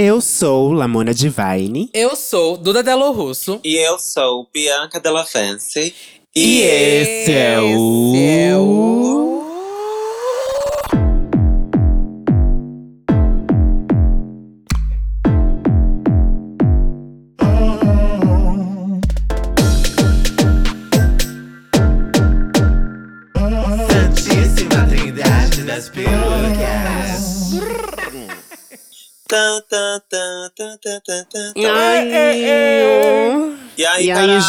Eu sou Lamona Divine. Eu sou Duda Delo Russo. E eu sou Bianca Della Fancy. E esse é o. Esse é o. E aí, e aí, caralho?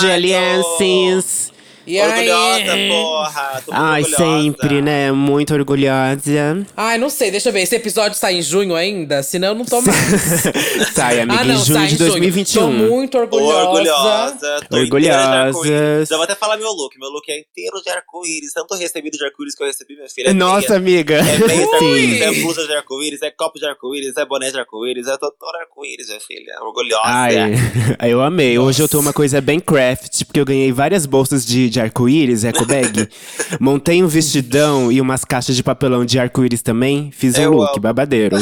E Orgulhosa, aí? porra. Tô muito Ai, orgulhosa. sempre, né? Muito orgulhosa. Ai, não sei, deixa eu ver. Esse episódio sai em junho ainda? Senão eu não tô mais. Sai, amiga, ah, não, em junho sai de em junho. 2021. Tô muito orgulhosa. Orgulhosa. Tô arco-íris. Já vou até falar meu look. Meu look é inteiro de arco-íris. Tanto recebido de arco-íris que eu recebi, minha filha. É Nossa, amiga. É meia de arco-íris, é blusa de arco-íris, é copo de arco-íris, é boné de arco-íris, é todo arco-íris, minha filha. Orgulhosa. Ai, eu amei. Hoje eu tô uma coisa bem craft, porque eu ganhei várias bolsas de, de arco-íris, eco bag. Montei um vestidão e umas caixas de papelão de arco-íris também. Fiz um Eu look amo. babadeiro.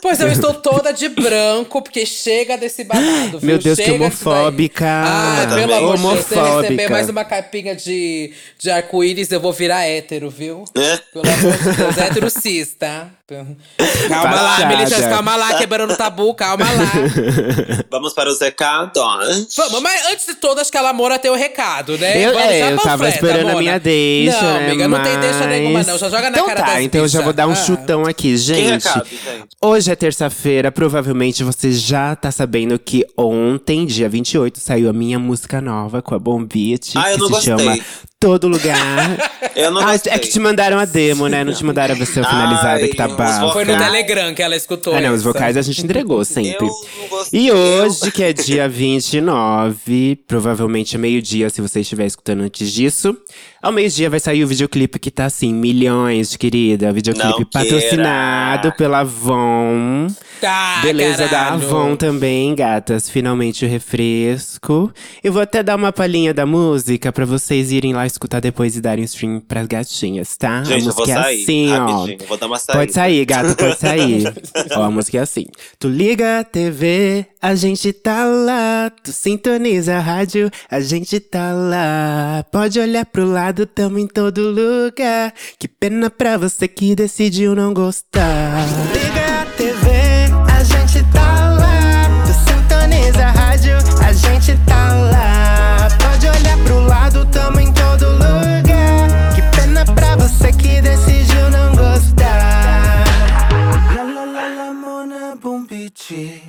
Pois eu estou toda de branco, porque chega desse babado, viu? Meu Deus, que chega daí. homofóbica. Ai, Também. pelo amor de Deus, se eu receber Homofóbica. mais uma capinha de, de arco-íris, eu vou virar hétero, viu? É? Pelo amor de Deus, hétero cis, tá? Calma lá, Passada. militante, calma lá, quebrando o tabu, calma lá. Vamos para os recados. Vamos, mas antes de tudo, acho que a Lamona tem o recado, né? Eu, Vamos, é, já eu tava esperando a Mona. minha deixa, Não, né, amiga, não tem deixa mas- nenhuma, não. Já joga na então cara tá, das então eu já vou dar um Ah. chutão aqui, Que gente. recado, gente? Hoje é terça-feira, provavelmente você já tá sabendo que ontem, dia 28, saiu a minha música nova com a Bombit, Ah, eu que não se gostei. chama Todo Lugar. Eu não ah, gostei. é que te mandaram a demo, né? Não te mandaram a versão finalizada que tá Ai, os bafo. Foi no. Telegram que ela escutou Ah, não, os essa. vocais a gente entregou sempre. Eu não gostei. E hoje, que é dia 29, provavelmente é meio-dia se você estiver escutando antes disso. Ao meio-dia vai sair o videoclipe que tá assim, milhões, querida. Videoclipe Não patrocinado queira. pela Avon. Tá, Beleza da caralho. Avon também, gatas. Finalmente o refresco. Eu vou até dar uma palhinha da música pra vocês irem lá escutar depois e darem stream pras gatinhas, tá? Gente, a eu vou música é sair. assim, ó. Vou dar uma saída. Pode sair, gato, pode sair. Ó, a música é assim. Tu liga a TV, a gente tá lá. Tu sintoniza a rádio, a gente tá lá. Pode olhar pro lado, tamo em todo lugar. Que pena pra você que decidiu não gostar.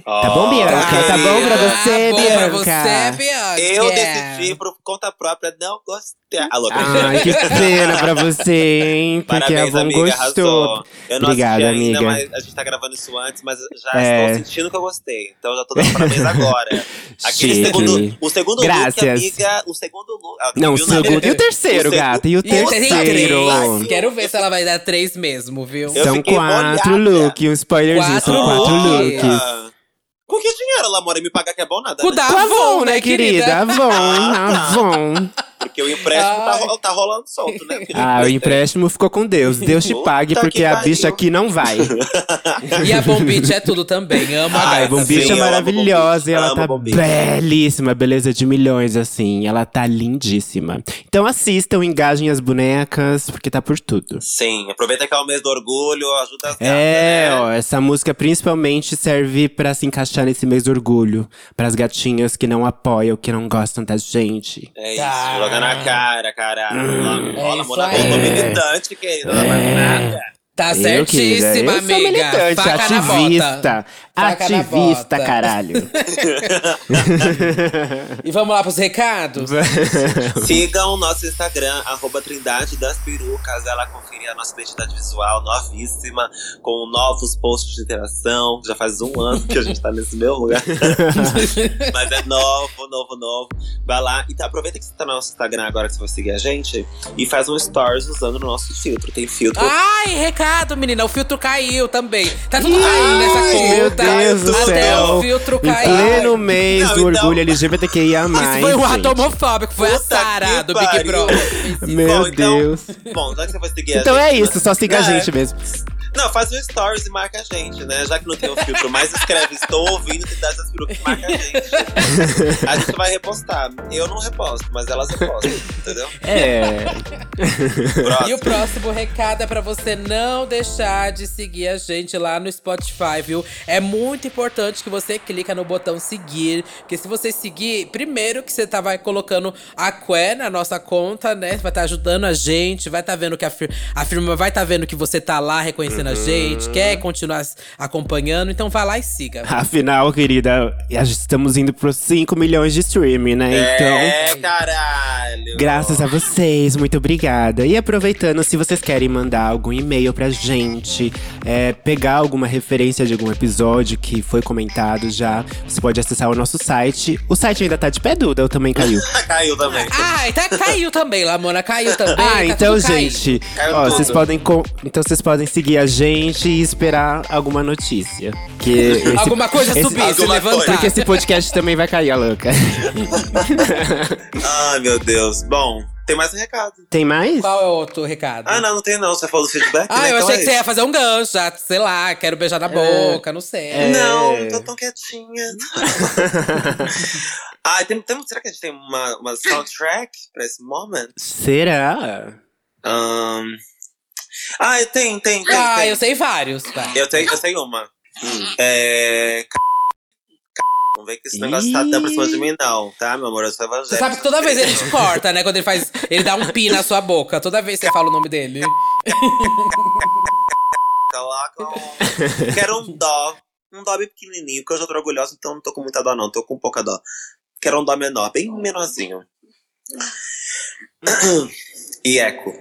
Tá bom, Bianca? Tá bom pra você, bom Bianca? pra você, Bianca. Eu decidi por conta própria não gostar. Alô, Ai, que pena pra você, hein? Porque Parabéns, a Avon amiga, gostou. arrasou. Eu não Obrigada, assisti ainda, amiga. mas a gente tá gravando isso antes, mas já É. estou sentindo que eu gostei. Então já tô dando parabéns agora. Aquele Chique. segundo, o segundo look, Graças. amiga, o segundo look. ah, Não, o né? segundo e o terceiro, O gata. E o terceiro. três. Quero ver se ela vai dar três mesmo, viu? Eu São quatro looks. Um spoilerzinho, são Quatro quatro looks. Ah, Com que dinheiro, Lamora? Me pagar que é bom nada, Com né? da Avon, Avon, né, querida? Avon, Ah, Avon. Porque o empréstimo tá, ro- tá rolando solto, né? Não Ah, o empréstimo ficou com Deus. Deus te Puta pague, que porque a pariu. bicha aqui não vai. E a Bombite é tudo também. Amo a Ai, Ai, gata. Sim, é eu amo maravilhosa e ela tá belíssima, beleza de milhões, assim. Ela tá lindíssima. Então assistam, engajem as bonecas, porque tá por tudo. Sim, aproveita que é o mês do orgulho, ajuda as gatas, É, né? ó, essa música principalmente serve pra se encaixar nesse mês do orgulho. Pras gatinhas que não apoiam, que não gostam da gente. É isso, Tá. joga na cara, caralho. Rola, isso moda aí. boa militante, querida. Não é nada. Tá Eu, certíssima, querida, eu amiga. sou militante, Faca ativista. Ativista, caralho. E vamos lá pros recados? Sigam o nosso Instagram, arroba Trindade das Perucas. Ela conferir a nossa identidade visual novíssima, com novos posts de interação. Já faz um ano que a gente tá nesse meu lugar. Mas é novo, novo, novo. Vai lá e tá, aproveita que você tá no nosso Instagram agora que você vai seguir a gente e faz um stories usando o nosso filtro. Tem filtro. Ai, recado, menina. O filtro caiu também. Tá tudo caindo nessa Meu conta. Deus do Até céu. o filtro Em caiu. pleno mês Não, do então- orgulho LGBTQIA+. Isso foi um ato gente. homofóbico. Foi a Puta Sara que do Big pariu. Brother. Meu Bom, então- Deus. Bom, já que você vai seguir a Então gente, é né? isso, só siga a É. gente mesmo. Não, faz um stories e marca a gente, né? Já que não tem o filtro, mas escreve Estou ouvindo Trindade das Perucas e marca a gente. A gente vai repostar. Eu não reposto, mas elas repostam, entendeu? É. Próximo. E o próximo recado é pra você não deixar de seguir a gente lá no Spotify, viu? É muito importante que você clica no botão seguir, porque se você seguir, primeiro que você tá vai colocando a Qué na nossa conta, né? Vai estar ajudando a gente, vai estar vendo que a, fir a firma vai estar vendo que você tá lá reconhecendo a gente, quer continuar acompanhando, então vai lá e siga. Afinal, querida, estamos indo pros 5 milhões de streaming, né? Então. É, caralho. Graças a vocês, muito obrigada. E aproveitando, se vocês querem mandar algum e-mail pra gente, é, pegar alguma referência de algum episódio que foi comentado já, você pode acessar o nosso site. O site ainda tá de pé, Duda, ou também caiu? Caiu também. Ah, tá, caiu também, Lamona, caiu também. Ah, tá então, gente, Caiu ó, vocês podem então vocês podem seguir a gente e esperar alguma notícia. Que esse- Alguma coisa esse- subir, se levantar. coisa. Porque esse podcast também vai cair, a louca. Ai, meu Deus. Bom, tem mais um recado. Tem mais? Qual é o outro recado? Ah, não, não tem não. Você falou do feedback, Ah, né? eu Então achei é que você ia fazer um gancho, já, sei lá, quero beijar na boca, não sei. É. Não, tô tão quietinha. ah, tem, tem, será que a gente tem uma, uma soundtrack pra esse moment? Será? Ahn. Ah, tem, tem, tem. Ah, tem. eu sei vários, tá. Eu tenho, eu tenho uma. É. c- c- Não vem que esse negócio tá tão pra cima de mim, não, tá, meu amor? Eu sou evangélico. Você sabe que toda vez ele te corta, né? Quando ele faz. Ele dá um pi na sua boca. Toda vez que você fala o nome dele. Coloca um... Quero um dó. Um dó bem pequenininho, porque eu tô orgulhosa, então não tô com muita dó, não. Tô com pouca dó. Quero um dó menor, bem menorzinho. e eco.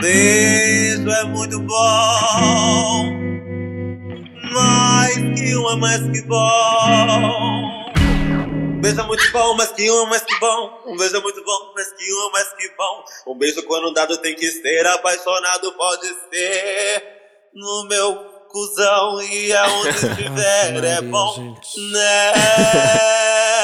Beijo é muito bom, mais que um é mais que bom. Um beijo é muito bom, mas que um é mais que bom. Um beijo é muito bom, mas que um é mais que bom. Um beijo quando dado tem que ser apaixonado, pode ser no meu cuzão e aonde estiver é bom, né?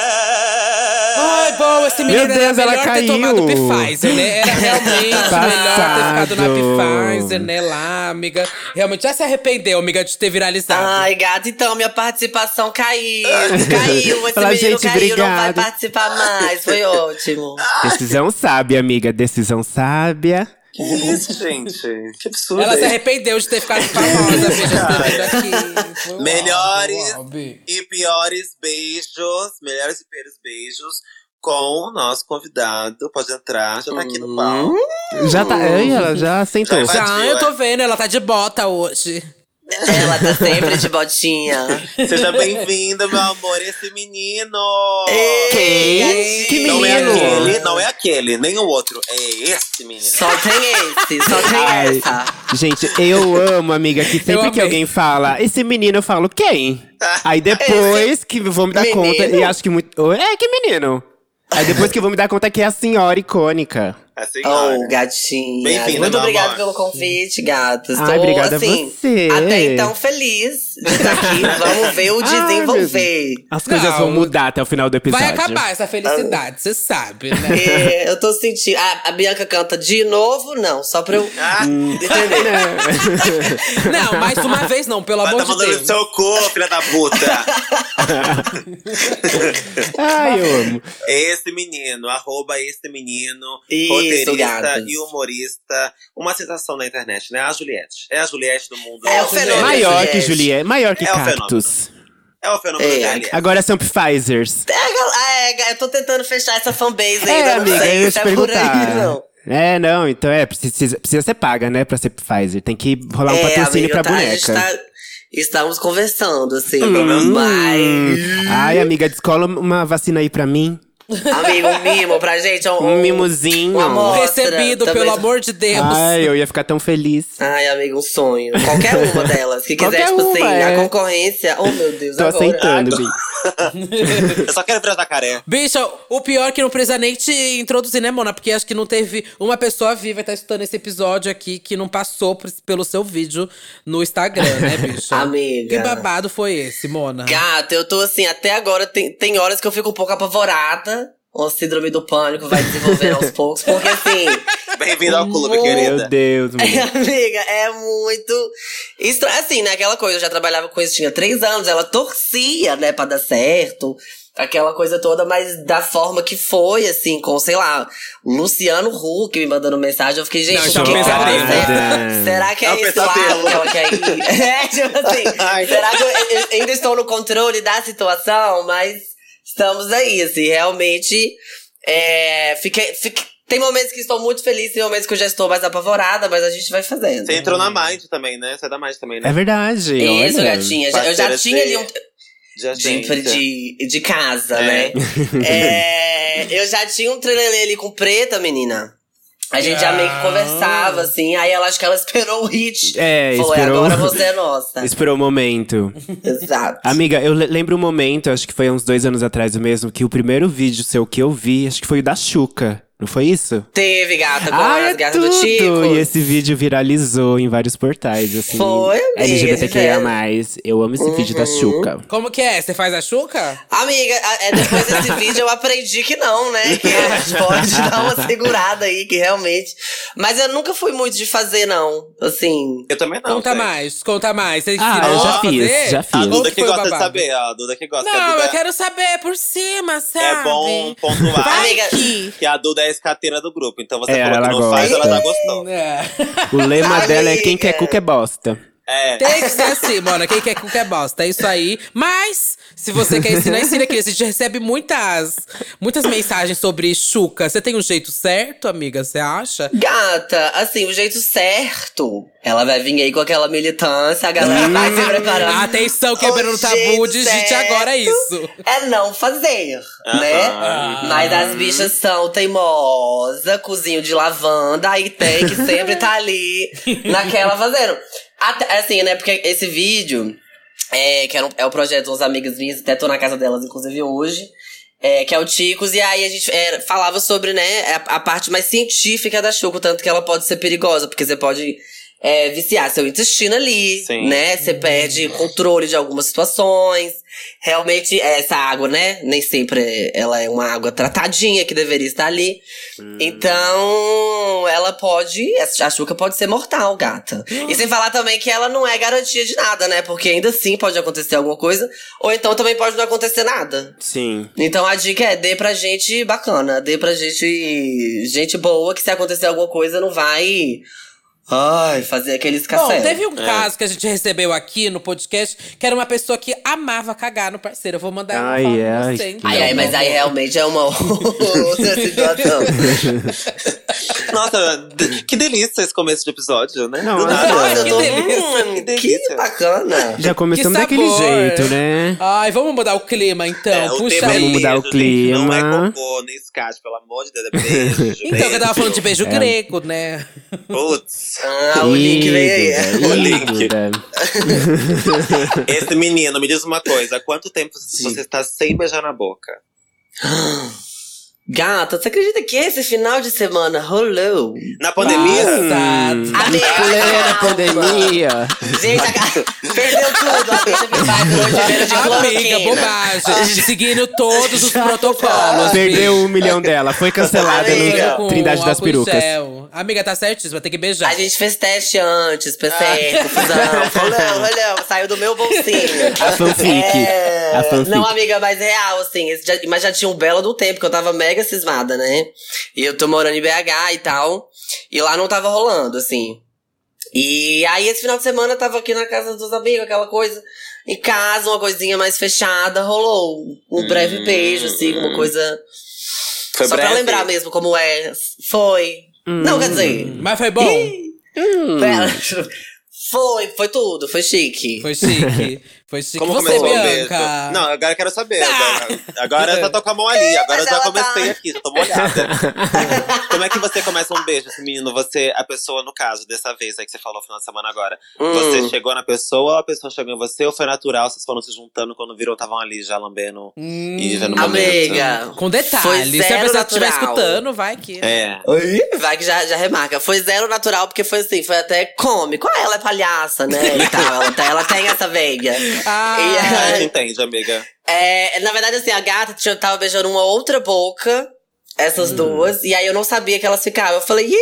Ai, bom, esse menino Meu era Deus, ela melhor ter caiu. tomado Pfizer, né? Era realmente melhor ter ficado na. Pfizer, né? Lá, amiga. Realmente já se arrependeu, amiga, de ter viralizado. Ai, gata, então minha participação caiu. Caiu, esse Fala, menino gente, caiu, não vai obrigado. participar mais. Foi ótimo. Decisão sábia, amiga. Decisão sábia. Que isso, gente? Que absurdo. Ela se arrependeu de ter ficado famosa, vindo aqui. Melhores e piores beijos, melhores e piores beijos com o nosso convidado. Pode entrar, já tá aqui no pau. Já tá. Ai, ela já sentou. Já Invadiu, eu tô é. vendo, ela tá de bota hoje. Ela tá sempre de botinha. Seja bem-vindo, meu amor, esse menino. Quem? Que Não é menino? aquele, não é aquele, nem o outro. É esse menino. Só tem esse, só tem Ai, essa. Gente, eu amo, amiga, que sempre que alguém fala esse menino, eu falo quem? Aí depois que eu vou me dar Menino? conta, e acho que muito. É, que menino? Aí depois que eu vou me dar conta que é a senhora icônica. A senhora. Oh, gatinha. Bem-vinda, Muito obrigada pelo convite, gatos. Ai, Tô, obrigada a assim, você. Até então feliz aqui. Vamos ver o desenvolver. As coisas Não, vão mudar até o final do episódio. Vai acabar essa felicidade, você sabe, né? É, eu tô sentindo. A, a Bianca canta de novo? Não, só pra eu Ah, entender. Não, mais uma vez não, pelo amor tá de Deus. seu cu, filha da puta. Ai, eu amo. Esse menino, arroba esse menino, Isso, roteirista gatas. e humorista. Uma sensação na internet, né? A Juliette. É a Juliette do mundo. É o fenômeno. Maior que Juliette. Maior que É Cactus. É o fenômeno É. Agora são Pfizers. É, gal- é, eu tô tentando fechar essa fanbase ainda. É, amiga, sei eu ia te é por aí, perguntar. não. É, não, então é, precisa, precisa ser paga, né, pra ser Pfizer. Tem que rolar um é, patrocínio amiga, pra tá, a gente boneca. tá- estamos conversando, assim. Hum. Mas, Ai, amiga, descola uma vacina aí pra mim. Amigo, um mimo pra gente. Um, Um mimozinho. um amor. Recebido, Também- pelo amor de Deus. Ai, eu ia ficar tão feliz. Ai, amigo, um sonho. Qualquer uma delas. Que quiser, Qualquer tipo uma, assim, é. a concorrência. Oh, meu Deus, Tô agora. aceitando, Bi. Eu só quero virar jacaré. Bicha, o pior é que não precisa nem te introduzir, né, Mona? Porque acho que não teve uma pessoa viva que tá escutando esse episódio aqui que não passou por- pelo seu vídeo no Instagram, né, bicha? Amiga. Que babado foi esse, Mona? Gata, eu tô assim, até agora tem, tem horas que eu fico um pouco apavorada. O síndrome do pânico vai desenvolvendo aos poucos, porque assim. Bem-vindo ao clube, Meu querida. Meu Deus, mulher. Amiga, é muito estranho. Assim, né? Aquela coisa, eu já trabalhava com isso, tinha três anos, ela torcia, né, pra dar certo. Aquela coisa toda, mas da forma que foi, assim, com, sei lá, Luciano Huck me mandando mensagem, eu fiquei, gente, Não, isso é o um que que ela pesadelo. quer? Será que é, É um esse lado pesadelo. que ela quer ir? É, tipo assim, será que eu, eu ainda estou no controle da situação? Mas estamos aí, assim, realmente. É, fiquei, fiquei- tem momentos que estou muito feliz, tem momentos que eu já estou mais apavorada, mas a gente vai fazendo. Você entrou na Mind também, né? Você é da Mind também, né? É verdade. Isso, olha. gatinha. Já- Eu já tinha ali um. De de, de casa, É. né? É, eu já tinha um trelelê ali com preta, menina. A gente já meio que Ah. conversava, assim. Aí ela acho que ela esperou o hit. É, Falou, esperou. agora você é nossa. Esperou o momento. Exato. Amiga, eu le- lembro um momento, acho que foi há uns dois anos atrás mesmo, que o primeiro vídeo seu que eu vi, acho que foi o da Xuca. Não foi isso? Teve gata com Ai, as é gatas tudo! do Tico. E esse vídeo viralizou em vários portais, assim. Foi, amiga, LGBTQIA+. esse Eu amo esse vídeo da Uhum. Xuca. Como que é? Você faz a chuca? Amiga, é, depois desse vídeo eu aprendi que não, né? Que a gente pode dar uma segurada aí, que realmente. Mas eu nunca fui muito de fazer, não. Assim. Eu também não. conta gente. mais, conta mais. Você Ah, eu já fiz, fazer? já fiz. A Duda que gosta de saber. A Duda que gosta. Não, Duda eu quero saber por cima, sabe? É bom pontuar Vai Amiga, que... que a Duda é a escateira do grupo. Então você É, falou ela que não gosta. faz, ela já gostou. É. O lema dela é quem quer cuca é bosta. É. Tem que ser assim, mano. Quem quer cuca é bosta. É isso aí. Mas, se você quer ensinar, ensina aqui. A gente recebe muitas, muitas mensagens sobre chuca. Você tem um jeito certo, amiga? Você acha? Gata, assim, o jeito certo. Ela vai vir aí com aquela militância, a galera vai se preparando. Atenção, quebrando O tabu, digite agora isso. É não fazer, Aham. né? Mas as bichas são teimosas, cozinho de lavanda, aí tem que sempre tá ali naquela fazendo. Até, assim, né? Porque esse vídeo, é, que um- é o projeto umas amigas minhas, até tô na casa delas, inclusive, hoje. É, que é o Ticos, e aí a gente é, falava sobre, né, a, a parte mais científica da chuca, o tanto que ela pode ser perigosa, porque você pode é, viciar seu intestino ali, Sim. né? Você perde controle de algumas situações. Realmente, essa água, né? Nem sempre ela é uma água tratadinha que deveria estar ali. Então, ela pode. A chuca pode ser mortal, gata. E sem falar também que ela não é garantia de nada, né? Porque ainda assim pode acontecer alguma coisa, ou então também pode não acontecer nada. Sim. Então a dica é dê pra gente bacana, dê pra gente gente boa que se acontecer alguma coisa não vai ai fazer aquele Bom, escafé. teve um caso que a gente recebeu aqui no podcast, que era uma pessoa que amava cagar no parceiro. Eu vou mandar Ai, falar ai, você, que então. Ai, ai, mas aí realmente é uma outra situação. Nossa, que delícia esse começo de episódio, né? Não, Do nada. Nossa, eu que tô, delícia, hum, que que, delícia. bacana. Já começamos Que daquele jeito, né? Ai, vamos mudar o clima então. É, Puxa tema é aí. Vamos mudar o gente, Não é clima. cocô, nem escate, pelo amor de Deus. É beijo, Então, que eu tava falando de beijo É. grego, né? Putz. Ah, o link veio aí. Ih, O link. Esse menino, me diz uma coisa. Há quanto tempo você está sem beijar na boca? Gata, você acredita que esse final de semana rolou? Na pandemia? Passado. Amiga, Plena pandemia. Gente, a- perdeu tudo. A bicha vai hoje veio de Amiga, bobagem. Seguindo todos os protocolos. Perdeu um milhão dela. Foi cancelada Amiga. no Trindade das Perucas. Amiga, tá certíssima, tem que beijar. A gente fez teste antes, PCR, Ah. confusão. Falou, olhão, saiu do meu bolsinho. A fanfic. É... A fanfic. Não, amiga, mas real, assim. já- mas já tinha um belo do tempo, que eu tava mega cismada, né? E eu tô morando em BH e tal. E lá não tava rolando, assim. E aí, esse final de semana, eu tava aqui na casa dos amigos, aquela coisa. Em casa, uma coisinha mais fechada, rolou um breve Hum, beijo, assim, uma coisa. Foi Só breve? pra lembrar mesmo como é. Foi. Não, quer dizer. Mas foi bom? Pera. Foi, foi tudo, foi chique. Foi chique. Foi chique. Como Você, começou o Bianca? beijo? Não, agora eu quero saber. Ah. Agora, agora eu só tô com a mão ali. Agora eu já ela comecei tá- aqui, já tô molhada. Como é que você começa um beijo, esse menino? Você, a pessoa, no caso, dessa vez aí que você falou no final de semana agora. Hum. Você chegou na pessoa ou a pessoa chegou em você? Ou foi natural? Vocês foram se juntando quando viram, estavam ali já lambendo Hum, e já no momento? Amiga. Com detalhes. Se a pessoa estiver escutando, vai que. É. Oi? Vai que já, já remarca. Foi zero natural, porque foi assim, foi até cômico. Ah, ela é palhaça, né? E tal. Ela, tem- ela tem essa veia. Ah, E, A gente entende, amiga. É, na verdade, assim, a gata tava beijando uma outra boca, essas Hum. duas, e aí eu não sabia que elas ficavam. Eu falei, ih,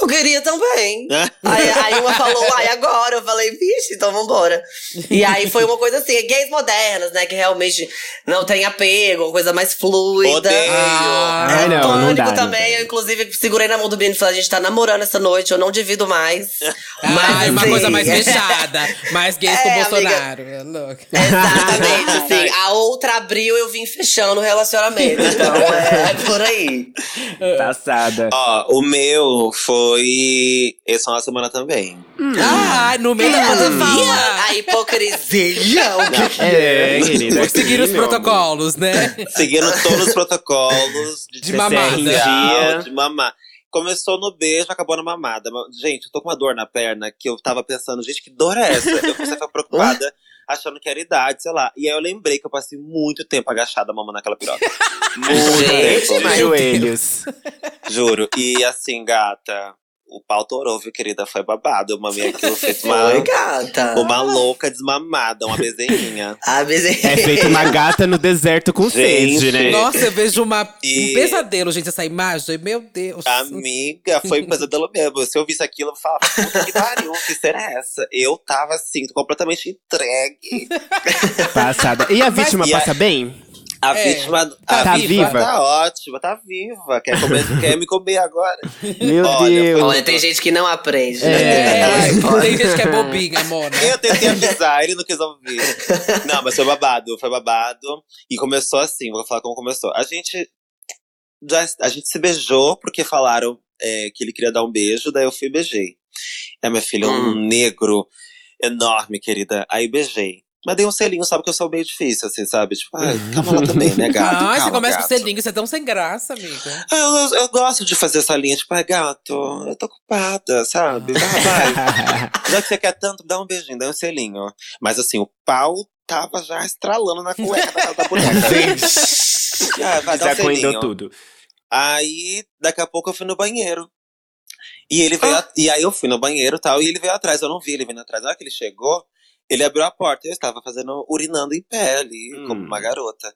eu queria também. aí, aí uma falou, ai, agora. Eu falei, vixe, então vambora. E aí foi uma coisa assim, gays modernas, né? Que realmente não tem apego, uma coisa mais fluida. Odeio. Ah, Ai, não, não Pânico dá, não também. dá. Eu, inclusive, segurei na mão do Bino e falei: a gente tá namorando essa noite, eu não divido mais. Ai, uma assim, coisa mais fechada. Mais gays É, com o amiga. Bolsonaro. É louco. Exatamente, assim. A outra abriu, eu vim fechando o relacionamento. Então, é, é por aí. Passada. Ó, o meu foi essa uma semana também. Ah, no meio da fala pandemia. a hipocrisia. o que que É, querida. Por seguir aqui, os protocolos, né? Seguindo todos os protocolos de, De mamada. social, de mamar. Começou no beijo, acabou na mamada. Gente, eu tô com uma dor na perna que eu tava pensando, gente, que dor é essa? Eu comecei a ficar preocupada, achando que era idade, sei lá. E aí eu lembrei que eu passei muito tempo agachada mamando naquela piroca. Muito Gente, tempo. Joelhos. Juro. E assim, gata, o pau torou, viu, querida? Foi babado. Eu mamei aquilo feito uma, Foi, gata. uma louca desmamada, uma bezerrinha. A beze- É feito uma gata no deserto com Gente. sede, né? Nossa, eu vejo uma, E- um pesadelo, gente, essa imagem. Meu Deus. Amiga, foi um pesadelo mesmo. Se eu visse aquilo, eu falava, puta que pariu, que será essa? Eu tava assim, completamente entregue. Passada. E a vítima E a- passa bem? A É, vítima. tá a viva? vítima Tá ótima, tá viva. Quer, comer, quer me comer agora. Meu Olha, Deus. Olha, tem gente que não aprende. É. né? É, tem gente que é bobinha, Mona. Eu tentei avisar, ele não quis ouvir. Não, mas foi babado, foi babado. E começou assim, vou falar como começou. A gente. Já, a gente se beijou porque falaram é, que ele queria dar um beijo, daí eu fui e beijei. É, minha filha, um negro enorme, querida. Aí beijei. Mas dei um selinho, sabe que eu sou meio difícil, assim, sabe? Tipo, ai, calma lá também, né, gato? Ai, calma, você começa gato. com selinho, você é tão sem graça, amiga. Ah, Eu, eu, eu gosto de fazer essa linha, tipo, ai, gato, eu tô ocupada, sabe? Vai, vai. Já que você quer tanto, dá um beijinho, dá um selinho. Mas assim, o pau tava já estralando na cueca da, boneca. ah, vai dar um Já coendou selinho. tudo. Aí, daqui a pouco eu fui no banheiro. E ele veio, a- e aí eu fui no banheiro e tal, e ele veio atrás, eu não vi ele vindo atrás. Na hora que ele chegou, ele abriu a porta, eu estava fazendo, urinando em pé ali, Hum. como uma garota.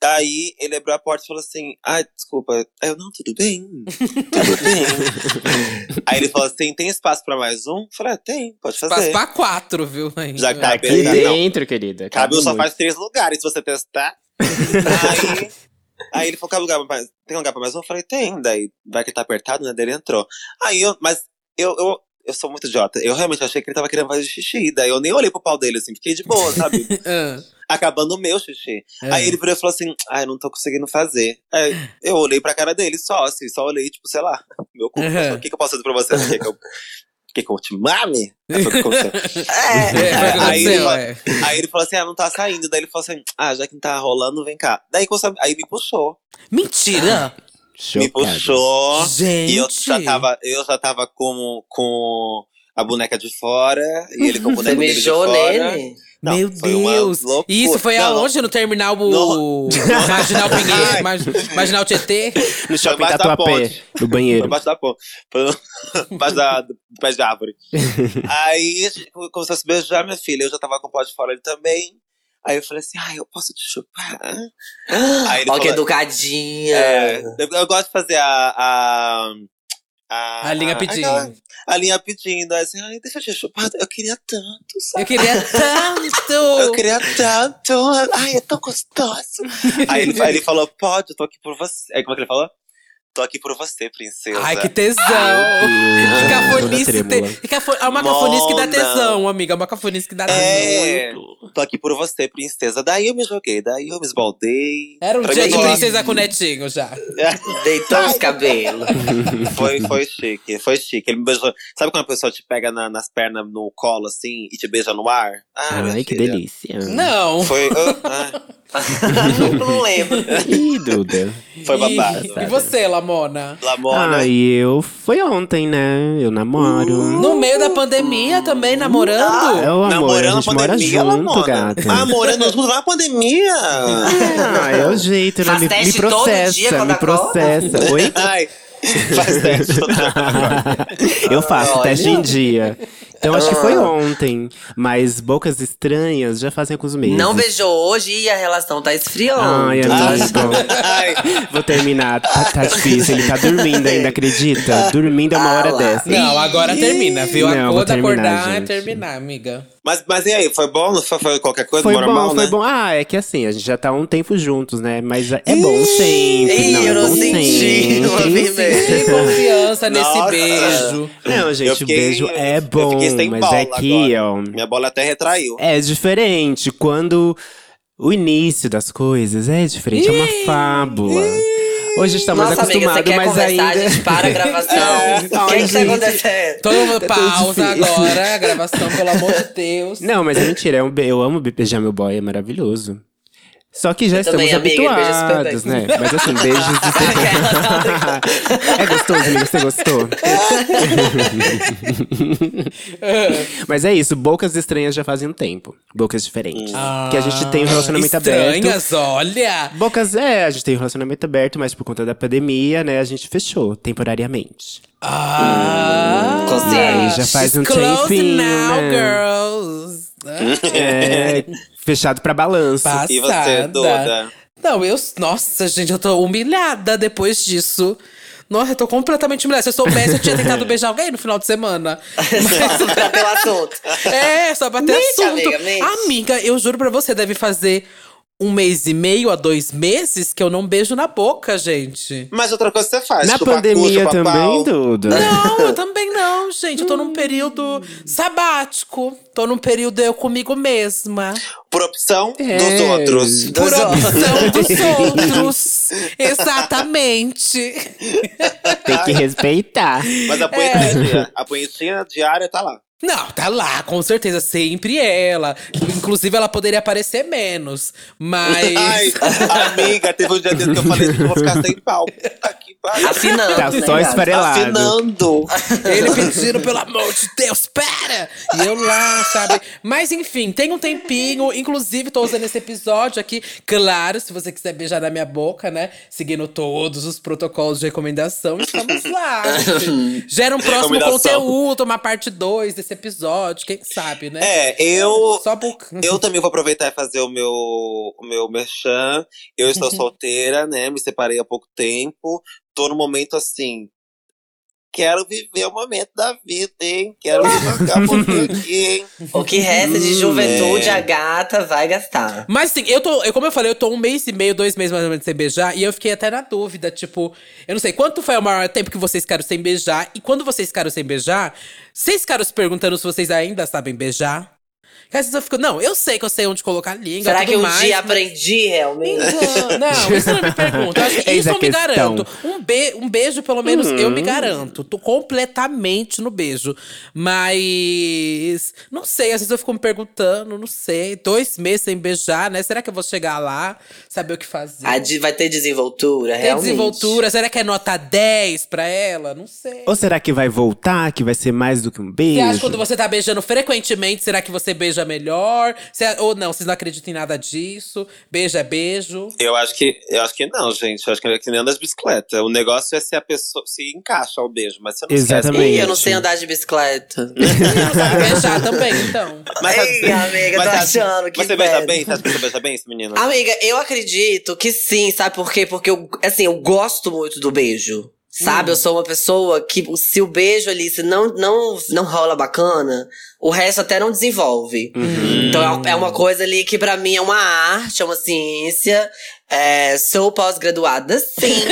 Aí ele abriu a porta e falou assim: Ai, desculpa. Aí eu, não, tudo bem. Tudo bem. Aí ele falou assim: tem espaço pra mais um? Eu falei, ah, tem, pode fazer. Passa pra quatro, viu? Ainda. Já que tá Aqui Não. dentro, querida. Cabe sofá em três lugares se você testar. aí, aí ele falou: cabe lugar pra mais, tem lugar pra mais um? Eu falei: tem. Daí vai que tá apertado, né? Daí ele entrou. Aí eu, mas eu, eu, eu sou muito idiota. Eu realmente achei que ele tava querendo fazer xixi. Daí eu nem olhei pro pau dele, assim, fiquei de boa, sabe? Ah, Acabando o meu xixi. ah. Aí ele virou e falou assim: Ai, não tô conseguindo fazer. Aí eu olhei pra cara dele só, assim, só olhei, tipo, sei lá, meu cu. Uhum. O que, que eu posso fazer pra você? Você Quer que eu, quer que eu te mame? O que. É, o que Aí ele falou- é. Aí ele falou assim: Ah, não tá saindo. Daí ele falou assim: Ah, já que não tá rolando, vem cá. Daí aí me puxou. Mentira! Me Chocado. puxou. Gente! E eu já tava, eu já tava com, com a boneca de fora. E ele com o Você boneco dele de fora. nele? Não, Meu foi Deus! E isso foi Não, aonde? No terminal o... No- Marginal Pinheiro, Ai. Mar- Marginal Tietê? No shopping embaixo da Tatuapé, ponte. no Foi banheiro. embaixo da ponte. Foi embaixo da, do pé de árvore. Aí a gente começou a se beijar, minha filha. Eu já tava com o pó de fora ele também. Aí eu falei assim, ai, eu posso te chupar? Aí ele Ó, que falou- educadinha. É, eu, eu gosto de fazer a. A, a, A linha pedindo. aquela- A linha pedindo. Aí assim, ai, deixa eu te chupar. Eu queria tanto, sabe? Eu queria tanto! Eu queria tanto. Ai, é tão gostoso. aí, ele, aí ele falou, pode, eu tô aqui por você. Aí como é que ele falou? Tô aqui por você, princesa. Ai, que tesão! Que cafonice trêmula. que cafo- É uma cafonice que dá tesão, amiga. É uma cafonice que dá É, tesão. tô aqui por você, princesa. Daí eu me joguei, daí eu me esbaldei. Era um dia de princesa com netinho já. Deitou os cabelos. Foi, foi chique, foi chique. Ele me beijou. Sabe quando a pessoa te pega na- nas pernas no colo assim e te beija no ar? Ah, Ai, que filha. delícia. Não. Foi, ah, não lembro. Ih, Duda. foi E- babado. E, você, Lamona? Lamona. Ah, e eu. Foi ontem, né? Eu namoro. No meio da pandemia também, namorando? É o amor, a Namorando gente mora pandemia, junto, Lamona. gata. Ah, morando junto na pandemia. Ah, é o jeito, né? Me, me processa, dia me acorda? processa. Oi? Ai, faz teste. eu faço Olha. teste em dia. Então acho que foi Ah. ontem. Mas bocas estranhas já fazem alguns meses. Não beijou hoje e a relação tá esfriando. Ai, amigo. Ai, Vou terminar. Tá, tá difícil. Ele tá dormindo ainda, acredita? Dormindo é uma Ah hora lá. dessa. Não, agora termina, viu? Não, quando terminar, acordar, é gente. terminar, amiga. mas, mas e aí, foi bom? Foi, foi qualquer coisa Foi normal, bom, né? foi bom. Ah, é que assim, a gente já tá um tempo juntos, né? Mas é bom sempre. Ih, não, eu é não bom senti, sempre. não mesmo. Sem confiança nesse Nossa. beijo. Não, gente, Eu o beijo é eu bom, sem mas bola é que, agora. ó. Minha bola até retraiu. É diferente. Quando o início das coisas é diferente, é uma fábula. Hoje a gente tá mais Nossa, amiga, você acostumado, quer mas ainda. a gente para a gravação. O que, tá gente. acontecendo? Todo mundo pausa agora, a gravação, pelo amor de Deus. Não, mas é mentira. É eu amo beijar meu boy, é maravilhoso. Só que já também, estamos amiga, habituados, né? Mas assim, beijos de... É gostoso, amigo, você gostou? Mas é isso, bocas estranhas já fazem um tempo. Bocas diferentes. que a gente tem um relacionamento aberto. Estranhas, olha. Bocas, é, a gente tem um relacionamento aberto, mas por conta da pandemia, né, a gente fechou temporariamente. Ah, Consciente. E aí já faz um tempinho, now, né? girls. É, fechado pra balanço. Passada. E você, Duda? Não, eu. Nossa, gente, eu tô humilhada depois disso. Nossa, eu tô completamente humilhada. Se eu soubesse, eu tinha tentado beijar alguém no final de semana. Só pra ter o assunto. É, só pra ter Mente, assunto. amiga, mente. Amiga, eu juro pra você, deve fazer um mês e meio a dois meses que eu não beijo na boca, gente. Mas outra coisa você faz. Na chupa cu, pandemia chupa também, pau. Duda? Não, eu também não, gente. Eu tô num período sabático. Tô num período eu comigo mesma. Por opção É. dos outros. Por Dos opção dos outros. Exatamente. Tem que respeitar. Mas É. a punhetinha, a punhetinha diária tá lá. Não, tá lá, com certeza, sempre ela. Inclusive, ela poderia aparecer menos. Mas. Ai, amiga, teve um dia desse que eu falei que eu vou ficar sem pau. Pariu. Afinando, Tá né, só esfarelado. Afinando. Ele pedindo, pelo amor de Deus, para! E eu lá, sabe? Mas enfim, tem um tempinho. Inclusive, tô usando esse episódio aqui. Claro, se você quiser beijar na minha boca, né? Seguindo todos os protocolos de recomendação, estamos lá. Gera um próximo conteúdo, uma parte 2 desse episódio, quem sabe, né? É, eu. Só boca. Eu também vou aproveitar e fazer o meu, o meu merchan. Eu estou solteira, né? Me separei há pouco tempo. Tô no momento assim. Quero viver o momento da vida, hein? Quero me jogar por aqui, hein? O que resta de juventude, é. a gata vai gastar. Mas sim, eu tô. Eu, como eu falei, eu tô um mês e meio, dois meses mais ou menos sem beijar. E eu fiquei até na dúvida, tipo, eu não sei quanto foi o maior tempo que vocês ficaram sem beijar. E quando vocês ficaram sem beijar, vocês ficaram se perguntando se vocês ainda sabem beijar? Que às vezes eu fico, não, eu sei que eu sei onde colocar a língua. Será tudo que um mais, dia mas- aprendi realmente? Então, não, isso não me pergunta. Eu acho isso eu me garanto. Um, be um beijo, pelo menos, eu me garanto. Tô completamente no beijo. Mas. Não sei, às vezes eu fico me perguntando, não sei. Dois meses sem beijar, né? Será que eu vou chegar lá, saber o que fazer? De- vai ter desenvoltura, Tem realmente. desenvoltura? Será que é nota 10 pra ela? Não sei. Ou será que vai voltar, que vai ser mais do que um beijo? Você acha que quando você tá beijando frequentemente, será que você beija melhor? Você- ou não, vocês não acreditam em nada disso? Beijo é beijo. Eu acho que eu acho que não, gente. Eu acho que é que nem das bicicletas. O negócio é se a pessoa se encaixa o beijo, mas você não Exatamente. esquece. Ih, eu não sei andar de bicicleta. Não sabe beijar também, então. Mas, Ei, amiga, tô você- achando que Mas você beija merda. bem? Você acha que você beija bem, esse menino? Amiga, eu acredito que sim, sabe por quê? Porque eu, assim, eu gosto muito do beijo. Sabe, eu sou uma pessoa que se o beijo ali, se não, não, não rola bacana, o resto até não desenvolve. Então é- é uma coisa ali que pra mim é uma arte, é uma ciência. É, sou pós-graduada, sim.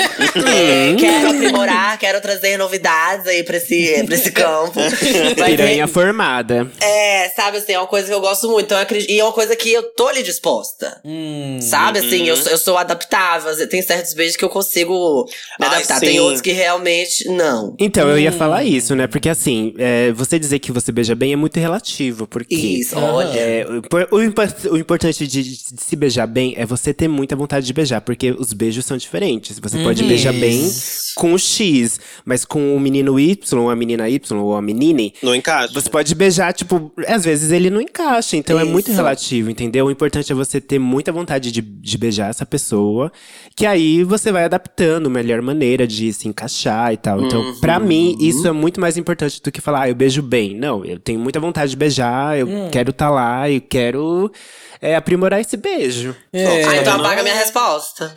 É, quero aprimorar, quero trazer novidades aí pra esse, pra esse campo. Mas Piranha formada. é, sabe assim, é uma coisa que eu gosto muito. Então, eu acredito- e é uma coisa que eu tô ali disposta. Hum. Sabe, assim, eu, sou- eu sou adaptável. Tem certos beijos que eu consigo me Ai, adaptar. Tem sim. outros que realmente não. Então, eu ia Hum. falar isso, né? Porque assim, é, você dizer que você beija bem é muito relativo. Porque Isso, olha. é, o, o o importante de, de se beijar bem é você ter muita vontade de beijar. Porque os beijos são diferentes. Você pode Uhum. beijar bem com o X, mas com o menino Y, ou a menina Y, ou a menine. Não encaixa. Você pode beijar, tipo, às vezes ele não encaixa, então é muito Isso. relativo, entendeu? O importante é você ter muita vontade de, de beijar essa pessoa, que aí você vai adaptando a melhor maneira de se encaixar e tal. Então, Uhum. pra mim, isso é muito mais importante do que falar, ah, eu beijo bem. Não, eu tenho muita vontade de beijar, eu Hum. quero estar lá e quero é, aprimorar esse beijo. É. Ah, então apaga minha resposta.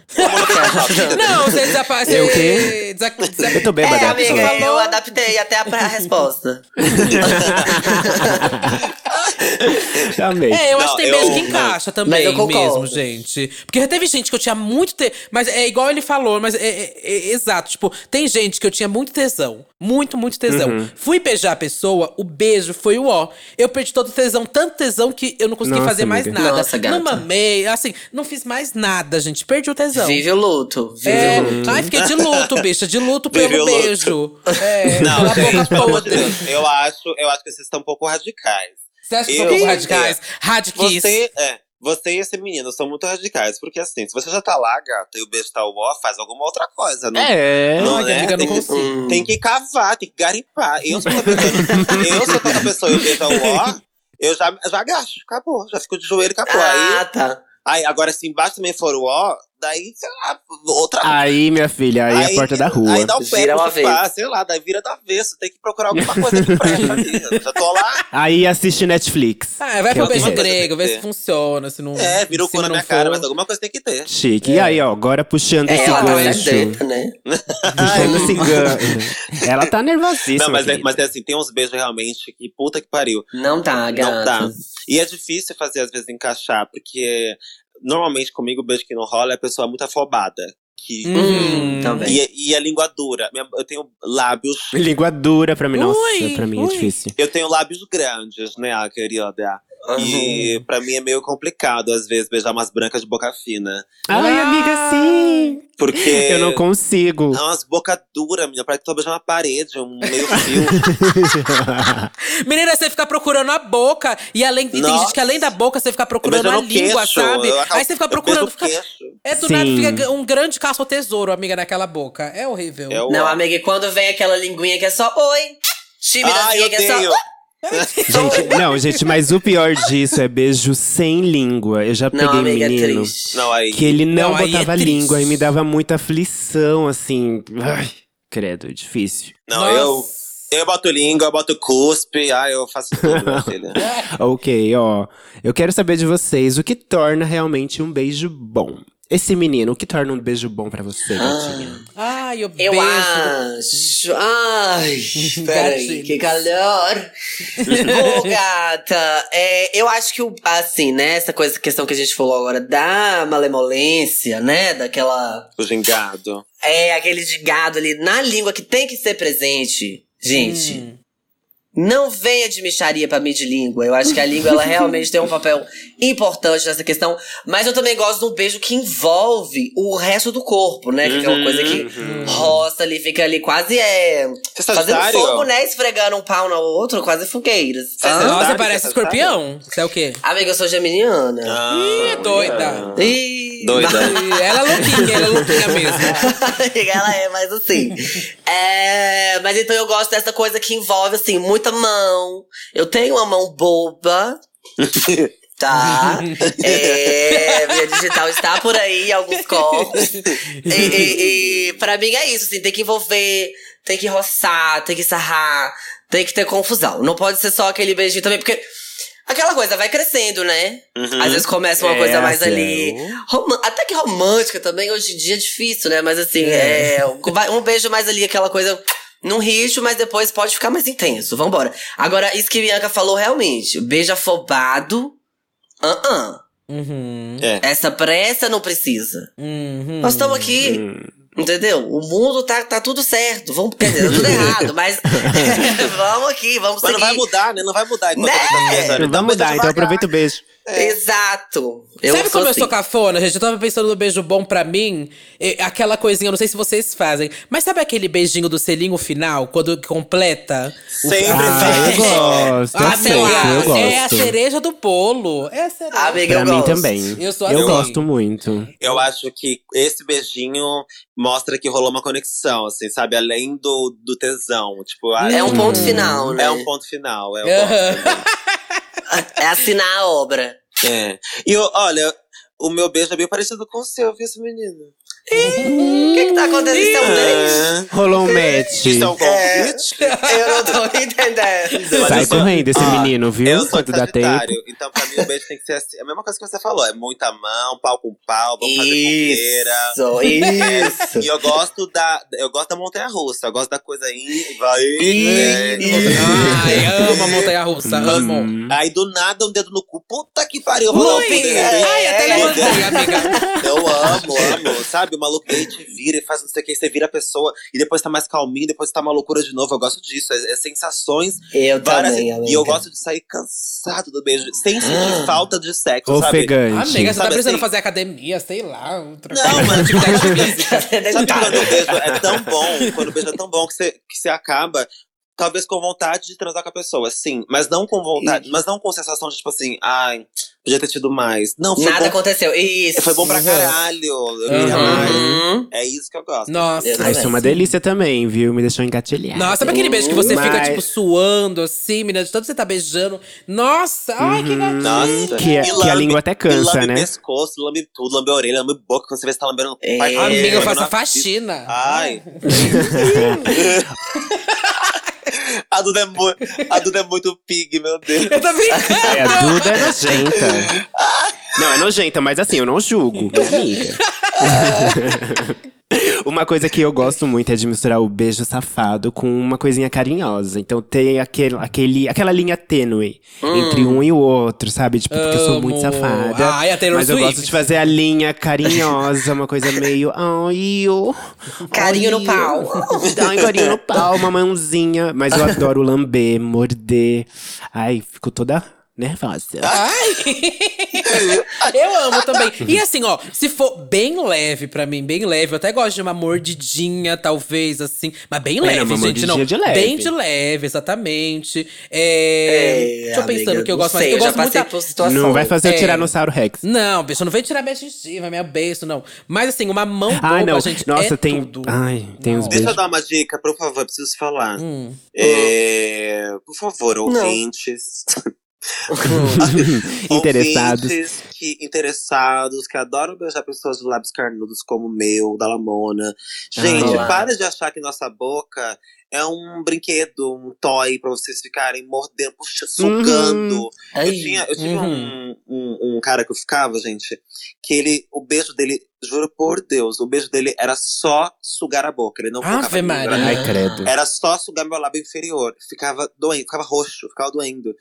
Não, você desaparece. Eu o quê? desa- desa- Eu tô bêbada. É, amiga, falou- eu adaptei até a, a resposta. Amei. É, eu Não, acho que tem eu- beijo que encaixa Mas também eu concordo. mesmo, gente. Porque já teve gente que eu tinha muito te... Mas é igual ele falou, mas é, é- é exato. Tipo, tem gente que eu tinha muito tesão. Muito, muito tesão. Uhum. Fui beijar a pessoa, o beijo foi o ó. Eu perdi todo o tesão, tanto tesão que eu não consegui Nossa, fazer mais amiga. Nada. Nossa, gata. não mamei, assim, não fiz mais nada, gente. Perdi o tesão. Vive o luto. Vive É, o luto. ai, fiquei de luto, bicha, de luto Vive pelo o luto. beijo. É, Não, pela gente, boca pelo amor de podre. Deus. Eu acho, eu acho que vocês estão um pouco radicais. Você acha que são Eu- um pouco radicais? Radicais. Você, é, você e esse menino são muito radicais. Porque assim, se você já tá lá, gata, e o beijo tá o ó, faz alguma outra coisa. Não, É. não, Ai, né? amiga, eu não tem, que, tem que cavar, tem que garimpar. Eu sou beijando, eu sou toda pessoa e eu beijo o ó, eu já, já agacho, acabou. Já fico de joelho, acabou. Ah, Aí, tá. aí, agora se embaixo também for o ó, daí, sei lá, outra Aí, minha filha, aí, é a porta da rua. Aí dá o pé Vira uma sofá, vez. sei lá, daí vira do avesso. Tem que procurar alguma coisa que presta ali. Já tô lá. Aí assiste Netflix. Ah, vai é pro beijo grego, vê É. se funciona, se não. É, se cu na minha for. cara, mas alguma coisa tem que ter. Chique. E aí, ó, agora puxando É, esse ela tá gancho. né? Puxando esse gancho. Ela tá nervosíssima. Não, mas é, mas é assim, tem uns beijos realmente que puta que pariu. Não tá, gata. Não dá. E é difícil fazer, às vezes, encaixar, porque normalmente comigo o beijo que não rola é a pessoa muito afobada. Que, Hum, também. e, e a língua dura. Eu tenho lábios. Língua dura pra mim, nossa, Ui, pra mim é ui. difícil. Eu tenho lábios grandes, né, a querida? E pra mim é meio complicado, às vezes, beijar umas brancas de boca fina. Ai, Ah! amiga, sim! Porque. Eu não consigo. É umas boca dura, menina. Parece que tô beijando uma parede, um meio fio. Menina, você fica procurando a boca. E, além, e tem gente que além da boca, você fica procurando a língua, queixo, sabe? eu Aí você fica procurando. Fica, é do Sim. nada, fica um grande caça ao tesouro, amiga, naquela boca. É horrível. É o- Não, amiga, e quando vem aquela linguinha que é só oi, Ai, timidazinha eu que é só. Tenho. Gente, não, gente, mas o pior disso é beijo sem língua. Eu já peguei Não, amiga, é menino triste. Não, aí. que ele não, Não, é botava triste. língua e me dava muita aflição, assim. Ai, credo, difícil. Não, Nossa. eu. Eu boto língua, eu boto cuspe, ah, eu faço tudo. Ok, ó. Eu quero saber de vocês o que torna realmente um beijo bom. Esse menino, o que torna um beijo bom pra você, gatinha? Ai, o Eu beijo. acho. Ai, peraí, que calor. Ô, gata, é, eu acho que, o- assim, né, essa coisa, questão que a gente falou agora da malemolência, né, daquela. O gingado. É, aquele de gado ali na língua que tem que ser presente. Gente, Hum. Não venha de micharia pra mim de língua. Eu acho que a língua, ela realmente tem um papel importante nessa questão. Mas eu também gosto de um beijo que envolve o resto do corpo, né? Que é Uhum, coisa que uhum. roça ali, fica ali quase é. Você é Fazendo sagitário? fogo, né? Esfregando um pau no outro, quase fogueiras. Você é sagitário? Nossa, parece Você escorpião. Você é o quê? Amiga, eu sou geminiana. Ah, Ih, doida. Ih, Doida. Ela é louquinha, ela é louquinha mesmo. ela é mais assim. É, mas então eu gosto dessa coisa que envolve, assim, muita mão. Eu tenho uma mão boba. Tá? É, minha digital está por aí, em alguns corpos. E, e, e pra mim é isso, assim, tem que envolver, tem que roçar, tem que sarrar, tem que ter confusão. Não pode ser só aquele beijinho também, porque aquela coisa vai crescendo, né? Uhum. Às vezes começa uma É, coisa mais assim, ali. roma- até que romântica também, hoje em dia é difícil, né? Mas assim, é. vai- um beijo mais ali, aquela coisa num ritmo, mas depois pode ficar mais intenso. Vambora. Agora, isso que Bianca falou realmente. Beijo afobado. Ah, ah. Uhum. Essa pressa não precisa. Uhum. Nós estamos aqui. Entendeu? O mundo tá, tá tudo certo. Vamos, quer dizer, tá tudo errado, mas. vamos aqui, vamos Mas não vai seguir. mudar, né? Não vai mudar Né? tá. Não vai mudar, então aproveita o beijo. Exato. Eu Sabe como eu assim. sou cafona, gente? Eu tava pensando no beijo bom pra mim. aquela coisinha, eu não sei se vocês fazem. Mas sabe aquele beijinho do selinho final, quando completa? o- Sempre Ah, eu faz. gosto, Ah, eu sei lá, eu É a gosto. cereja do bolo. É a cereja. Amiga, Pra eu mim gosto. também. Eu sou Eu assim. gosto muito. Eu acho que esse beijinho mostra que rolou uma conexão, assim, sabe? Além do, do tesão. Tipo, É um ponto final, né? É um ponto final. É, um ponto final. É assinar a obra. É. E olha, o meu beijo é bem parecido com o seu, viu, esse menino? O que que tá acontecendo? Isso é um? É. Rolou um match. Isso é um convite? Eu não tô entendendo. Sai correndo esse Ah, menino, viu? Eu sou. Sagitário, então pra mim o beijo tem que ser assim. A mesma coisa que você falou, é muita mão, pau com pau, vamos fazer fogueira. Isso, isso. E eu gosto da. Eu gosto da montanha russa, eu gosto da coisa aí, vai. Né? Ai, amo a montanha russa, amo. Hum. Aí do nada um dedo no cu. Puta que pariu, rolar um é, ai, até é, levantei, é. amiga. Eu amo, amo. Sabe? O maluco aí te vira e faz não sei o que, você vira a pessoa e depois tá mais calminho, depois tá uma loucura de novo. Eu gosto disso. É, é sensações. Eu várias- também, amiga. e eu gosto de sair cansado do beijo, sem sentir falta de sexo, sabe? Ofegante. Amiga, você tá Sabe precisando assim? fazer academia, sei lá. Outra Não, mano. atividade física. Sabe quando o beijo é tão bom, quando o beijo é tão bom que você, que você acaba, talvez com vontade de transar com a pessoa, sim. Mas não com vontade, mas não com sensação de tipo assim, ai, podia ter tido mais. Não, foi Nada bom. aconteceu. Isso. Foi bom pra Uhum. caralho. Eu queria Uhum. mais. Uhum. É isso que eu gosto. Nossa. Ah, isso é uma delícia também, viu? Me deixou engatilhado. Nossa, sabe aquele beijo que você fica, Mas- tipo, suando, assim, menina? De tanto que você tá beijando. Nossa, ai, que gatinho. Nossa. Que, é- E que a lambe- língua até cansa, lambe né? pescoço, lambe tudo, lambe a orelha, lambe boca, quando você vê se tá lambendo É. Amiga, eu faço faxina. Ai. a, Duda é mu- a Duda é muito pig, meu Deus. Eu tô brincando. É, a Duda é nojenta. Não, é nojenta, mas assim, eu não julgo, minha amiga. Uma coisa que eu gosto muito é de misturar o beijo safado com uma coisinha carinhosa. Então tem aquele, aquele, aquela linha tênue entre um e o outro, sabe? Tipo, porque eu sou muito safada. Ai, a Taylor mas eu Swift. gosto de fazer a linha carinhosa, uma coisa meio. Ai, eu. Carinho no ai, pau. Dá um carinho no pau, uma mãozinha. Mas eu adoro lamber, morder. Ai, fico toda nervosa. Ai! eu amo também. E assim, ó, se for bem leve pra mim, bem leve, eu até gosto de uma mordidinha, talvez, assim. Mas bem É, leve, uma gente, não. mordidinha de leve. Bem de leve, exatamente. É, É, deixa eu pensando amiga, que eu não gosto mais. sei, Eu eu já gosto muito da- por situações. Não vai fazer É. o Tiranossauro Rex. Não, bicho, não vem tirar minha gengiva, minha beijo, não. Mas assim, uma mão boba, Ai, não. gente, Nossa, é tem. tudo. Ai, tem uns Não. Deixa eu beijos. dar uma dica, por favor, preciso falar. Hum. É, por favor, ouvintes. Interessados. Que, interessados, que adoram beijar pessoas de lábios carnudos como o meu, da Lamona. Gente, Ah. para de achar que nossa boca é um brinquedo, um toy pra vocês ficarem mordendo, puxa, sugando. Eu, Ai. tinha, eu tive Uhum. um, um, um cara que eu ficava, gente, que ele, o beijo dele, juro por Deus, o beijo dele era só sugar a boca. Ele não Ave Maria. Ai, credo. Era só sugar meu lábio inferior. Ficava doendo, ficava roxo, ficava doendo.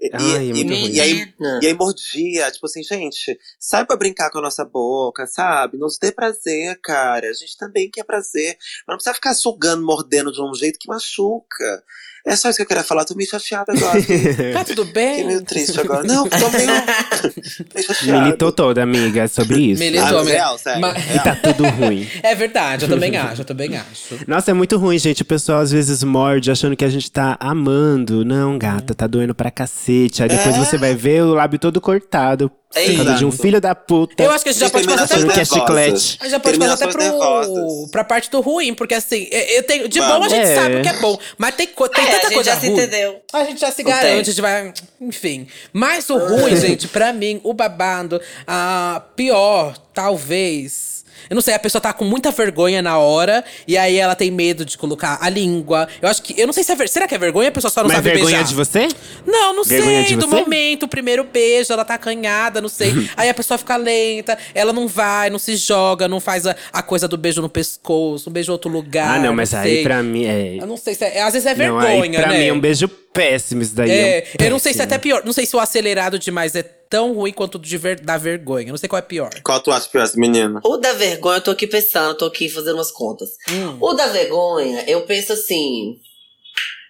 E, Ai, é e- muito e- e aí, e aí mordia, tipo assim, gente, sai pra brincar com a nossa boca, sabe? Nos dê prazer, cara. A gente também quer prazer. Mas não precisa ficar sugando, mordendo de um jeito que machuca. É só isso que eu queria falar. Tô meio chateada agora. Fiquei Tá tudo bem? meio triste agora. Não, tô meio, meio chateada. Militou toda, amiga, é sobre isso. Militou. Ah, mas amiga. real, sério. Mas- E tá tudo ruim. É verdade, eu também acho, eu também acho. Nossa, é muito ruim, gente. O pessoal às vezes morde achando que a gente tá amando. Não, gata, tá doendo pra cacete. Aí depois É. você vai ver o lábio todo cortado. Por causa Exato. de um filho da puta. Eu acho que a gente já pode passar até que é chiclete. A gente já pode passar até pro, pra parte do ruim, porque assim, eu tenho, de bom a Vamos. gente É. sabe o que é bom, mas tem, co- tem É, tanta a gente coisa já se ruim. entendeu. A gente já se garante, tem. a gente vai. Enfim. Mas o ruim, gente, pra mim, o babado, a pior, talvez. Eu não sei, a pessoa tá com muita vergonha na hora e aí ela tem medo de colocar a língua. Eu acho que. Eu não sei se é ver, Será que é vergonha? A pessoa só não Mas sabe vergonha beijar. de você? Não, não Vergonha sei. Do você? momento, o primeiro beijo, ela tá acanhada, não sei. aí a pessoa fica lenta, ela não vai, não se joga, não faz a, a coisa do beijo no pescoço, um beijo em outro lugar. Ah, não, mas aí sei. pra mim é. Eu não sei se é. Às vezes é não, vergonha, aí pra né? mim é um beijo péssimo isso daí. É, um eu não sei se é péssimo. até pior. Não sei se o acelerado demais é tão ruim quanto o de ver, da vergonha. Eu não sei qual é pior. Qual tu acha pior, esse menino? O da vergonha, eu tô aqui pensando, tô aqui fazendo umas contas. Hum. O da vergonha, eu penso assim.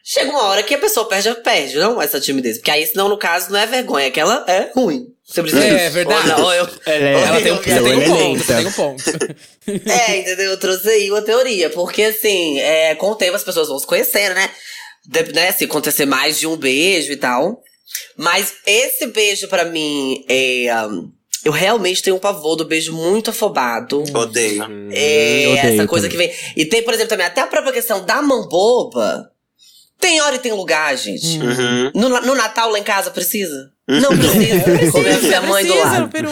Chega uma hora que a pessoa perde, perde, não essa timidez. Porque aí, senão, no caso, não é vergonha, é que ela é ruim. Simplesmente. É, verdade. Ou não, eu, Ela é- Ela tem, um- tem um ela é ponto, tem um ponto. É, entendeu? Eu trouxe aí uma teoria. Porque, assim, é, com o tempo as pessoas vão se conhecendo, né? De, né? Se acontecer mais de um beijo e tal. Mas esse beijo, pra mim, é. um, eu realmente tenho um pavor do beijo muito afobado. Odeio. É, Hum, odeio essa coisa também. que vem. E tem, por exemplo, também até a própria questão da mão boba. Tem hora e tem lugar, gente. Uhum. No, no Natal lá em casa precisa? Não precisa. Comer minha mãe do Precisa, lado. no peru.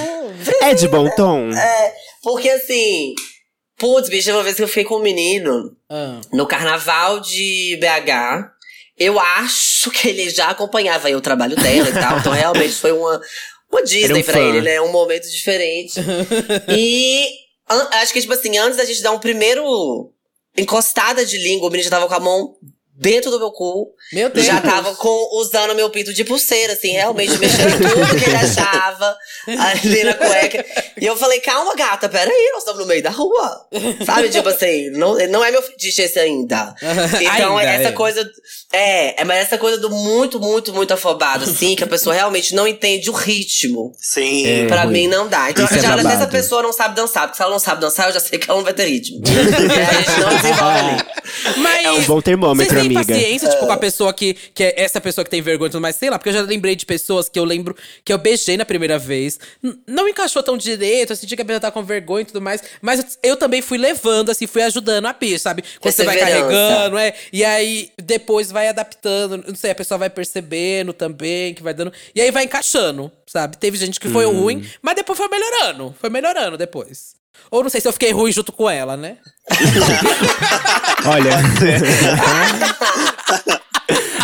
É de bom tom? Porque assim. Putz, bicho, uma vez que eu fiquei com um menino Ah. no carnaval de BH. Eu acho que ele já acompanhava aí o trabalho dela e tal. Então realmente foi uma, uma Disney um pra fã. ele, né? Um momento diferente. e acho que, tipo assim, antes da gente dar um primeiro encostada de língua, o menino já tava com a mão dentro do meu cu. Meu Deus. Já tava com, usando meu pinto de pulseira, assim, realmente mexendo tudo que ele achava ali na cueca. E eu falei, calma, gata, peraí, nós estamos no meio da rua. Sabe, tipo assim, não, não é meu fetiche esse ainda. Então, Ainda, essa é. coisa. É, é, mas essa coisa do muito, muito, muito afobado, assim, que a pessoa realmente não entende o ritmo. Sim. É. Pra ruim. mim não dá. Então, Isso é já, se essa pessoa não sabe dançar, porque se ela não sabe dançar, eu já sei que ela não vai ter ritmo. e aí a gente não desenvolve ali. Mas É um bom termômetro, vocês têm amiga. paciência, tipo, com a pessoa que, que é essa pessoa que tem vergonha e tudo mais, sei lá, porque eu já lembrei de pessoas que eu lembro que eu beijei na primeira vez. N- não encaixou tão direito, eu senti que a pessoa tá com vergonha e tudo mais. Mas eu, também fui levando, assim, fui ajudando a bicha, sabe? Quando você vai carregando, é. E aí depois vai adaptando, não sei, a pessoa vai percebendo também, que vai dando. E aí vai encaixando, sabe? Teve gente que foi ruim, mas depois foi melhorando. Foi melhorando depois. Ou não sei se eu fiquei ruim junto com ela, né? Olha.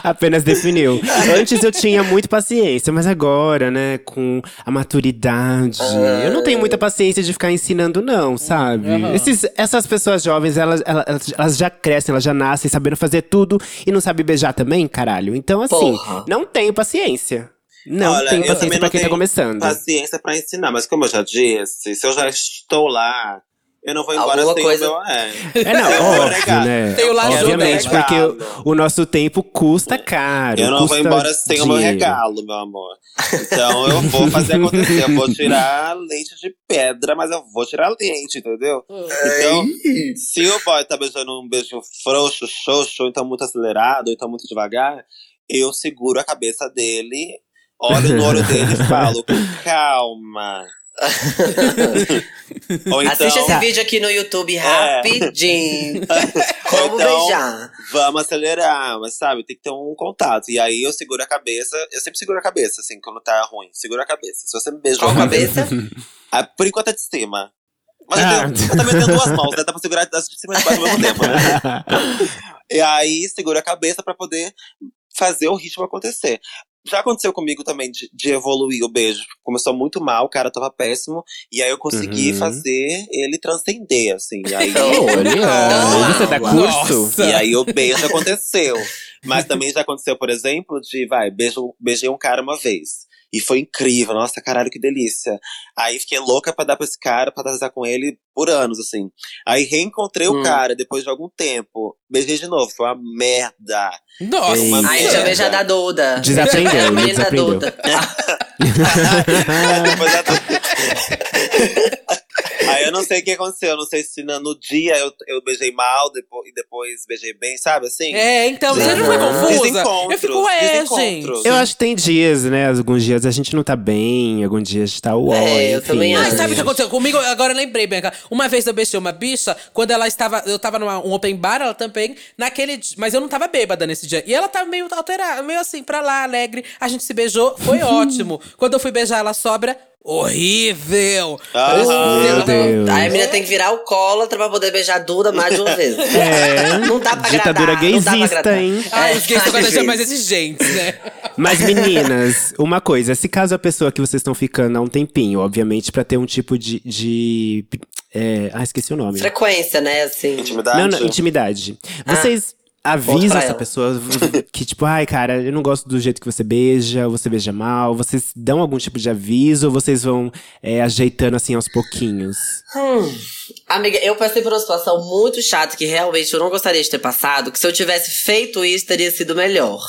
Apenas definiu. Antes eu tinha muita paciência, mas agora, né, com a maturidade, eu não tenho muita paciência de ficar ensinando, não, sabe? Esses, essas pessoas jovens, elas, elas, elas já crescem, elas já nascem sabendo fazer tudo e não sabem beijar também, caralho. Então, assim, Porra. não tenho paciência. Não Olha, eu paciência não quem tá começando. Paciência pra ensinar, mas como eu já disse, se eu já estou lá, eu não vou embora Alguma sem coisa- o meu. É, É, não, óbvio, né? Tem o ajuda, Obviamente, porque o, o nosso tempo custa caro. Eu não vou embora sem o meu dinheiro. regalo, meu amor. Então eu vou fazer acontecer. Eu vou tirar leite de pedra, mas eu vou tirar leite, entendeu? Então, se o boy tá beijando um beijo frouxo, xoxo, ou então muito acelerado, ou então muito devagar, eu seguro a cabeça dele, olho no olho dele e falo, calma. ou então, Assiste esse vídeo aqui no YouTube rapidinho. Como Então- beijar. vamos acelerar, mas sabe, tem que ter um contato. E aí eu seguro a cabeça, eu sempre seguro a cabeça, assim, quando tá ruim. Segura a cabeça. Se você me beijou Qual a cabeça. cabeça? Ah, por enquanto é de cima. Mas eu, Ah. tenho- eu também tenho duas mãos, né? Dá pra segurar as de cima e de baixo ao mesmo tempo, né? E aí segura a cabeça pra poder fazer o ritmo acontecer. Já aconteceu comigo também de, de evoluir o beijo. Começou muito mal, o cara tava péssimo. E aí eu consegui Uhum. fazer ele transcender, assim. E aí, Olha, você dá curso? Nossa. e aí o beijo aconteceu. Mas também já aconteceu, por exemplo, de, vai, beijo, beijei um cara uma vez. E foi incrível, nossa, caralho, que delícia. Aí fiquei louca pra dar pra esse cara, pra transar com ele por anos, assim. Aí reencontrei Hum. o cara depois de algum tempo. Beijei de novo, foi uma merda. Nossa. Ei. Aí merda. já beija da Duda. Desaprendeu, É a ele menina da desaprendeu. Duda. Aí eu não sei o que aconteceu, eu não sei se no, no dia eu, eu beijei mal depois, e depois beijei bem, sabe assim? É, então, você não foi Aham. confusa? Eu fico, é, desencontros. gente. Eu acho que tem dias, né? Alguns dias a gente não tá bem, alguns dias a gente tá uó, É, eu enfim, também Ai, acho. sabe o que aconteceu comigo? Agora eu lembrei, Bianca. Uma vez eu beijei uma bicha, quando ela estava. Eu tava num um open bar, ela também, naquele dia. Mas eu não tava bêbada nesse dia. E ela tava meio alterada, meio assim, pra lá, alegre. A gente se beijou, foi ótimo. Quando eu fui beijar ela sobra, horrível. Aham. Meu Deus. Aí a menina tem que virar alcoólatra pra poder beijar a Duda mais de uma vez. É. Não dá pra Ditadura agradar. pra gaysista, hein? Ah, É, os gays estão cada mais exigentes, né? Mas meninas, uma coisa, se caso a pessoa que vocês estão ficando há um tempinho, obviamente pra ter um tipo de. de é, ah, esqueci o nome. Frequência, né, assim. Intimidade? Não, não, intimidade. Ah, Vocês pra avisam essa ela. pessoa que, tipo, ai, cara, eu não gosto do jeito que você beija, ou você beija mal. Vocês dão algum tipo de aviso ou vocês vão é, ajeitando assim aos pouquinhos? Hum. Amiga, eu passei por uma situação muito chata que realmente eu não gostaria de ter passado. Que se eu tivesse feito isso, teria sido melhor.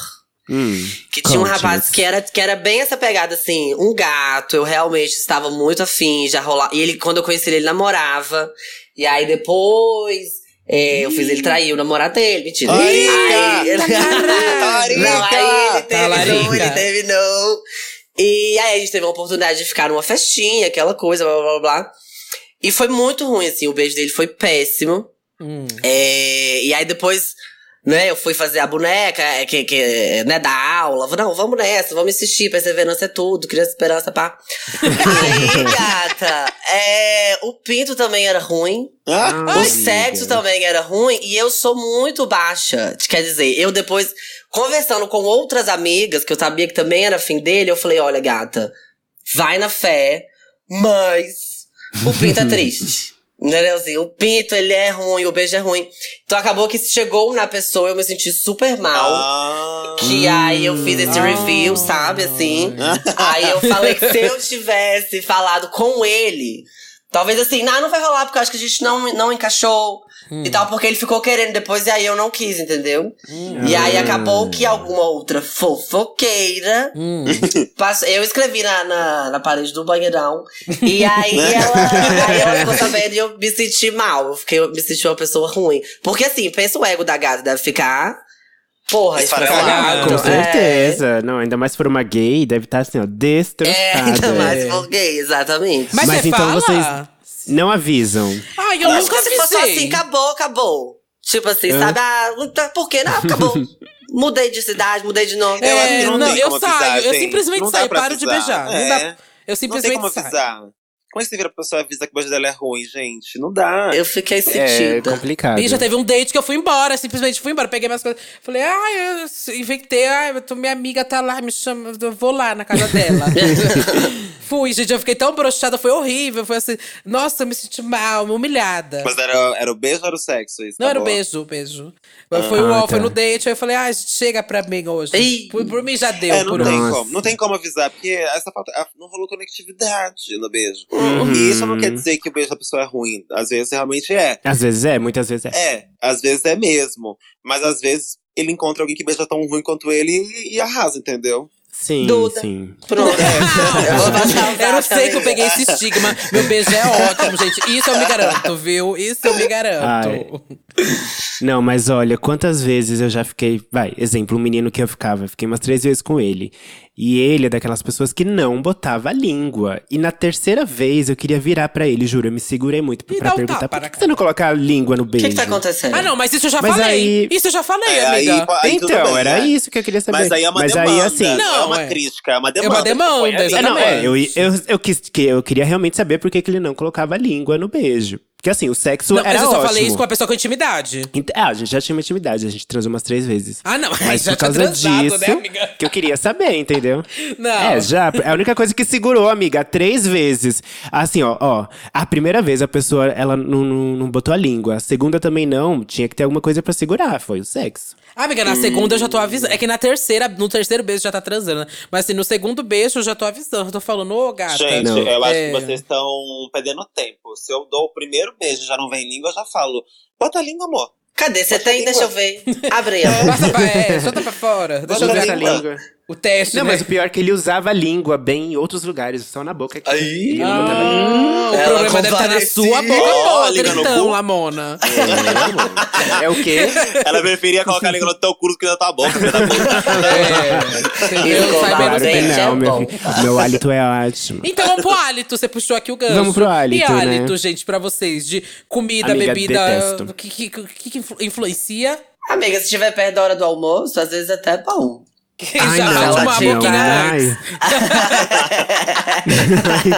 Hum, Que tinha um rapaz que era, que era bem essa pegada, assim, um gato, eu realmente estava muito afim, já rolava. E ele, quando eu conheci ele, ele namorava. E aí depois. É, eu fiz ele trair o namorado dele, mentira. Larica! Aí ele... Larica! Não, aí ele Tá, terminou, ele terminou. E aí a gente teve a oportunidade de ficar numa festinha, aquela coisa, blá blá blá blá. E foi muito ruim, assim, o beijo dele foi péssimo. Hum. É, e aí depois, né, eu fui fazer a boneca, é, que, que, né, da aula. Não, vamos nessa, vamos insistir, perseverança é tudo, criança esperança, pá. aí, gata, é, o pinto também era ruim. Ah, O sexo também era ruim e eu sou muito baixa. Quer dizer, eu depois, conversando com outras amigas, que eu sabia que também era fim dele, eu falei: olha, gata, vai na fé, mas o pinto é triste. Entendeu? Assim, o pinto, ele é ruim, o beijo é ruim. Então acabou que chegou na pessoa, eu me senti super mal. ah. Que aí eu fiz esse review, sabe, assim. aí eu falei que se eu tivesse falado com ele, talvez assim, não, não vai rolar, porque eu acho que a gente não, não encaixou e tal, porque ele ficou querendo depois e aí eu não quis, entendeu? E aí acabou que alguma outra fofoqueira. Hum. passou- eu escrevi na, na, na parede do banheirão. E aí ela, aí ela ficou sabendo e eu me senti mal. Eu, fiquei, eu me senti uma pessoa ruim. Porque assim, pensa o ego da gata, deve ficar. Porra, Esfarelado. esfarelado. Com É. certeza. Não, ainda mais se for uma gay, deve estar assim, ó, destroçada. É, ainda mais por gay, exatamente. Mas, Mas você então fala? vocês não avisam. Ai, eu Eu acho nunca que se fosse assim, acabou, acabou. Tipo assim, É. sabe? Ah, tá- por quê? Não, acabou. mudei de cidade, mudei de nome. Eu acho É, não não, tem eu saio, avisar, eu simplesmente Não saio, paro de avisar. beijar. Não É. dá- eu Não tem simplesmente como saio. avisar. Como é que você vira pra pessoa e avisa que o beijo dela é ruim, gente? Não dá. Eu fiquei É sentida. complicado. E já teve um date que eu fui embora, simplesmente fui embora. Peguei minhas coisas. Falei, ai, eu inventei, ai, tô- minha amiga tá lá, me chama, eu vou lá na casa dela. fui, gente, eu fiquei tão broxada, foi horrível. Foi assim, nossa, eu me senti mal, humilhada. Mas era, era o beijo ou era o sexo? Isso, Não, tá era o bom? beijo, o beijo. foi, o, Ah, foi tá. no date, aí eu falei, ai, chega pra mim hoje. Ih. Por, por mim já deu, É, não por tem hoje. Como. Não tem como avisar, porque essa falta, não rolou conectividade no beijo. Uhum. E isso não quer dizer que o beijo da pessoa é ruim. Às vezes realmente é. Às vezes é, muitas vezes é. É, às vezes é mesmo. Mas às vezes ele encontra alguém que beija tão ruim quanto ele e, e arrasa, entendeu? Sim, Duda. sim. Pronto. eu não zap, sei que eu peguei esse estigma. Meu beijo é ótimo, gente. Isso eu me garanto, viu? Isso eu me garanto. Ai. Não, mas olha, quantas vezes eu já fiquei. Vai, exemplo, um menino que eu ficava. Fiquei umas três vezes com ele. E ele é daquelas pessoas que não botava a língua. E na terceira vez eu queria virar pra ele, juro, eu me segurei muito E pra perguntar tapa por que, que você não coloca a língua no O beijo? que, que tá acontecendo? Ah, não, mas isso eu já Mas falei. aí- Isso eu já falei, É, aí, amiga. aí tudo então, bem, era né? isso que eu queria saber. Mas aí é uma Mas demanda. aí, assim. não, é uma é. crítica, é uma demanda. uma demanda, ali. É, não, é, Exatamente. eu, eu, eu, quis, que eu queria realmente saber por que, que ele não colocava a língua no beijo. Porque assim, o sexo Não, era mas eu só ótimo. falei isso com a pessoa com intimidade. Ent- Ah, a gente já tinha uma intimidade, a gente transou umas três vezes. Ah, não, Mas já por causa transado, disso, né, amiga? que eu queria saber, entendeu? Não. É, já. É a única coisa que segurou, amiga, três vezes. Assim, ó, ó. A primeira vez a pessoa, ela não, não, não botou a língua. A segunda também não. Tinha que ter alguma coisa pra segurar. Foi o sexo. Ah, amiga, na segunda eu já tô avisando. É que na terceira, no terceiro beijo já tá transando. né? Mas assim, no segundo beijo eu já tô avisando. Eu tô falando, ô gata. Gente, Não. eu acho É. que vocês estão perdendo tempo. Se eu dou o primeiro beijo e já não vem língua, eu já falo. Bota a língua, amor. Cadê? Você tem? Deixa eu ver. Abre aí. Passa pra, é, solta pra fora. Deixa eu Bota ver a a língua. língua. O teste, Não, né? mas o pior é que ele usava a língua bem em outros lugares, só na boca. aqui. Aí. Não. Ah, o Ela problema deve estar na comparecia. sua boca língua podre, então, cu. Lamona. É o quê? Ela preferia colocar a língua no teu curso que na tua boca. É, entendeu? Escovar Sai menos bem. é não, meu, meu hálito é ótimo. Então vamos pro hálito. Você puxou aqui o gancho. Vamos pro hálito, E né? hálito, gente, pra vocês? De comida, Amiga, bebida. O que, que, que, que influ- influencia? Amiga, se estiver perto da hora do almoço, às vezes até é bom. Ai, já não, bate uma tadinho, boquinha ai. Ai,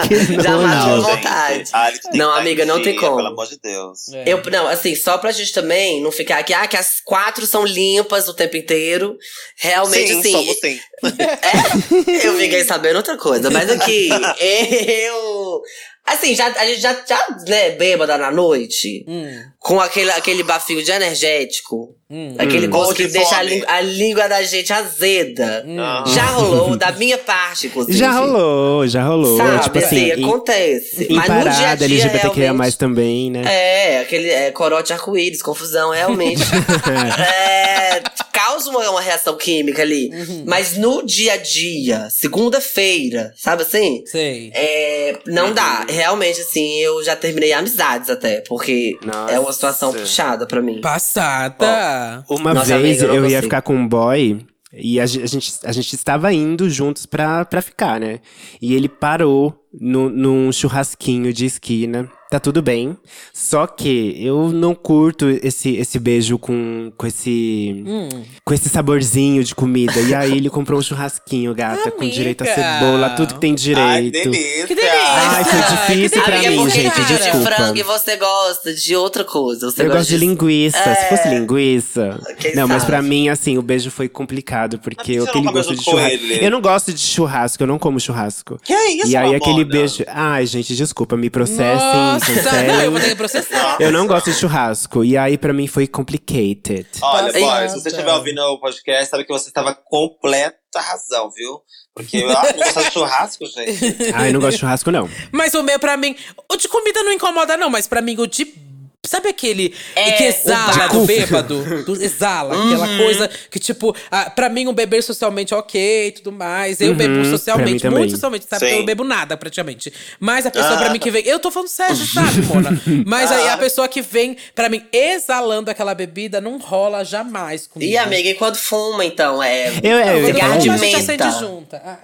que Já matou vontade. Ah, Não, amiga, não tem como. Pelo amor de Deus. É. Eu, não, assim, só pra gente também não ficar aqui, ah, que as quatro são limpas o tempo inteiro. Realmente, sim, assim, somos sim. eu fiquei sabendo outra coisa, mas aqui, eu. Assim, já, a gente já, já né, bêbada na noite, Hum, com aquele, aquele bafinho de energético, hum. aquele Hum. gosto de que deixa a, língua- a língua da gente azeda. Ah. Já rolou, da minha parte, inclusive. Já rolou, já rolou. Sabe, tipo assim, assim, em, acontece. em mas no dia a parada dia, LGBTQIA+, realmente, também, né? É, aquele é, corote arco-íris, confusão, realmente. é, causa uma, uma reação química ali. Uhum. Mas no dia a dia, segunda-feira, sabe assim? Sei. É, não dá. Realmente, assim, eu já terminei amizades até, porque Nossa. é uma situação puxada pra mim. Passada. Uma Nossa, vez amiga, eu eu ia ficar com um boy e a gente, a gente estava indo juntos pra, pra ficar, né? E ele parou no, num churrasquinho de esquina. Tá tudo bem. Só que eu não curto esse, esse beijo com, com esse. Hum. Com esse saborzinho de comida. E aí ele comprou um churrasquinho, gata, com Amiga. direito a cebola, tudo que tem Ai, direito. delícia. Que delícia. Ai, foi difícil pra mim, gente, gosta de desculpa. frango e você gosta de outra coisa. Você Eu gosta gosto de linguiça. Se fosse linguiça. Quem não, mas sabe? pra mim, assim, o beijo foi complicado, porque Mas eu aquele gosto de com churrasco. ele? Eu não gosto de churrasco, eu não como churrasco. Que é isso, e aí aquele beijo. Ai, gente, desculpa, me processem, Nossa, não, eu vou ter que processar. Eu não gosto de churrasco. E aí, pra mim, foi complicated. Olha, boy, se você estiver ouvindo o podcast, sabe que você estava completa razão, viu? Porque eu ah, não gosto de churrasco, gente. Ai, não gosto de churrasco, não. Mas o meu, pra mim, o de comida não incomoda, não, mas pra mim, o de. Sabe aquele É, que exala do bêbado? Do, exala, aquela coisa que, tipo, ah, pra mim, um beber socialmente ok e tudo mais. Eu Uhum, bebo socialmente, também. muito socialmente, sabe? Sim. Eu não bebo nada, praticamente. Mas a pessoa Ah. pra mim que vem. Eu tô falando sério, sabe, Mona? Mas aí a Ah. pessoa que vem, pra mim, exalando aquela bebida, não rola jamais comigo. E amiga, e quando fuma, então? É. Eu, é, eu ia Quando falar cigarro de fuma,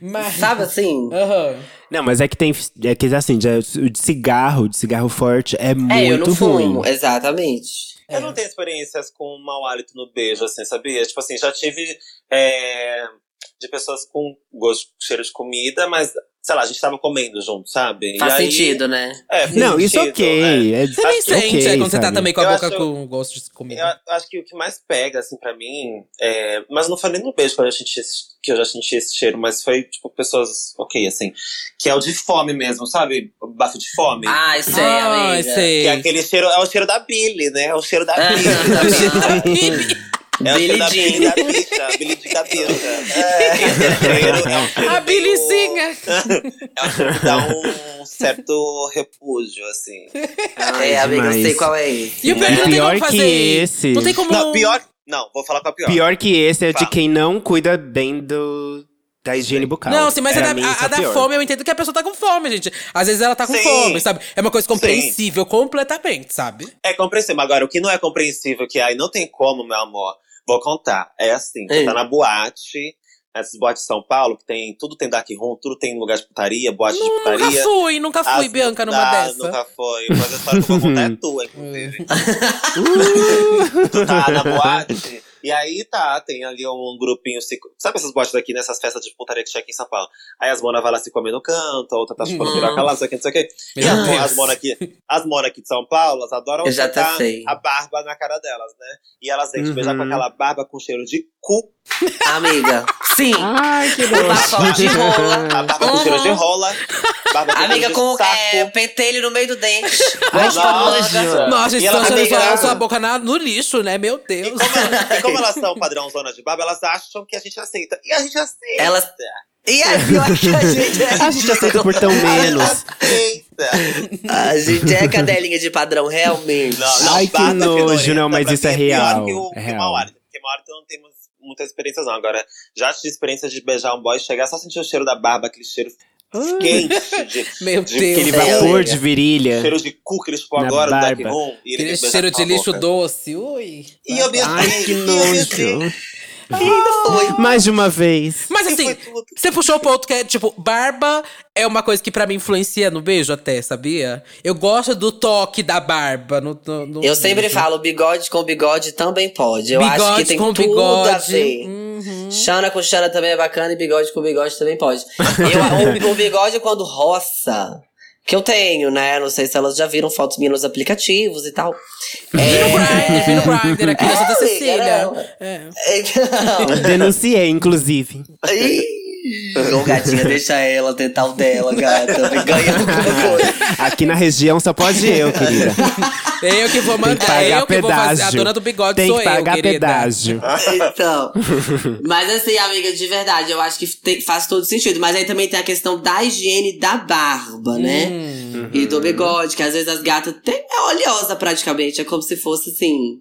Mas. Sabe assim? Aham. Não, mas é que tem. É que assim, o de cigarro, de cigarro forte, é muito é, eu não ruim. fumo, exatamente. É. Eu não tenho experiências com mau hálito no beijo, assim, sabia? Tipo assim, já tive é, de pessoas com gosto, cheiro de comida, mas, sei lá, a gente tava comendo junto, sabe? E Faz aí- sentido, né? É, faz Não, isso sentido, ok. É, Você nem sente ok, é, quando você tá sabe? também com a Eu boca acho- com gosto de Eu comida. acho que o que mais pega, assim, pra mim, é... Mas não foi nem no beijo que eu, já senti esse, que eu já senti esse cheiro, mas foi, tipo, pessoas, ok, assim. Que é o de fome mesmo, sabe? O bafo de fome. Ai, sei, Ah, amiga. sei. Que é aquele cheiro, é o cheiro da Billy, né? É o cheiro da Ah. Billy. É Billy Jean. da Billy Jean da cheiro é um A Bilizinha! É um que dá um certo repúdio, assim. É, amiga, eu sei qual é esse. E o pior é que não tem Pior como que fazer. esse. Não tem como. Não, pior... Não, vou falar com a pior. Pior que esse é de Fala. quem não cuida bem do, da higiene bucal. Não, sim, mas Pra a, da, a é da fome eu entendo que a pessoa tá com fome, gente. Às vezes ela tá com Sim. fome, sabe? É uma coisa compreensível completamente, sabe? É compreensível. Agora, o que não é compreensível, que aí não tem como, meu amor, vou contar. É assim, você tá na boate, essas boates de São Paulo, que tem, tudo tem dark room, tudo tem lugar de putaria, boate de Não, nunca putaria. fui, nunca fui, As- Bianca, numa ah, dessa. Nunca foi. Mas a história que eu vou contar é tua, inclusive. Uh! tu tá na boate. E aí tá, tem ali um grupinho. Se... Sabe essas boates daqui, nessas festas de putaria que tinha aqui em São Paulo? Aí as monas vai lá se comer no canto, a outra tá chupando piroca lá, não sei o que, não sei o que. E Meu as, monas aqui, as aqui de São Paulo, elas adoram Eu já a barba na cara delas, né? E elas vêm te Uhum. beijar com aquela barba com cheiro de cu, Amiga, sim. Ai, que bafão de rola. a barba com Uhum. cheiro de rola, barba com Amiga, com é, pentelho no meio do dente. Ai, que nojo. nojo. Nossa, E estão jogando amigas- sua, boca na- no lixo, né? Meu E Deus. como, elas, e como elas são padrão zona de barba, elas acham que a gente aceita. E a gente aceita. Elas- E é pior que a gente é. A gente aceita por tão menos. aceita. A gente é cadelinha de padrão, realmente. Não, não, Ai, que nojo, não, mas isso é mim pior real, que o, é que real. o mau hálito. Porque mau hálito não temos muitas experiências, não. Agora, já tive experiência de beijar um boy, chegar só sentir o cheiro da barba, aquele cheiro quente, de, Meu de- Deus. Aquele vapor de virilha. cheiro de cu que ele chupou Na agora no Dark barba. Room. Ele Aquele cheiro de lixo boca. doce. Ui. E eu beijei, Ai, que e nojo. Foi. Mais de uma vez. Mas assim, você puxou o ponto que é, tipo, barba é uma coisa que pra mim influencia no beijo até, sabia? Eu gosto do toque da barba no, no- no Eu sempre beijo. falo, bigode com bigode também pode. Eu bigode acho que tem com tudo bigode. a ver. Hum, Xana com Xana também é bacana e bigode com bigode também pode. Eu, o, o bigode quando roça, que eu tenho, né? Não sei se elas já viram fotos minhas nos aplicativos e tal. Vi no Grindr, vi no Grindr aqui na Santa É, Cecília. não. É. Então, Denunciei, inclusive. Ô, gatinha, deixa ela tentar o dela, gata. Ganha alguma coisa. Aqui na região só pode eu, querida. Eu que vou Tem que mandar, pagar eu que vou fazer. A pedágio. dona do bigode Tem sou que eu, pagar querida. pedágio. Então. Mas assim, amiga, de verdade, eu acho que tem- faz todo sentido. Mas aí também tem a questão da higiene da barba, né? Hum. E do bigode, que às vezes as gatas têm, é oleosa praticamente. É como se fosse assim.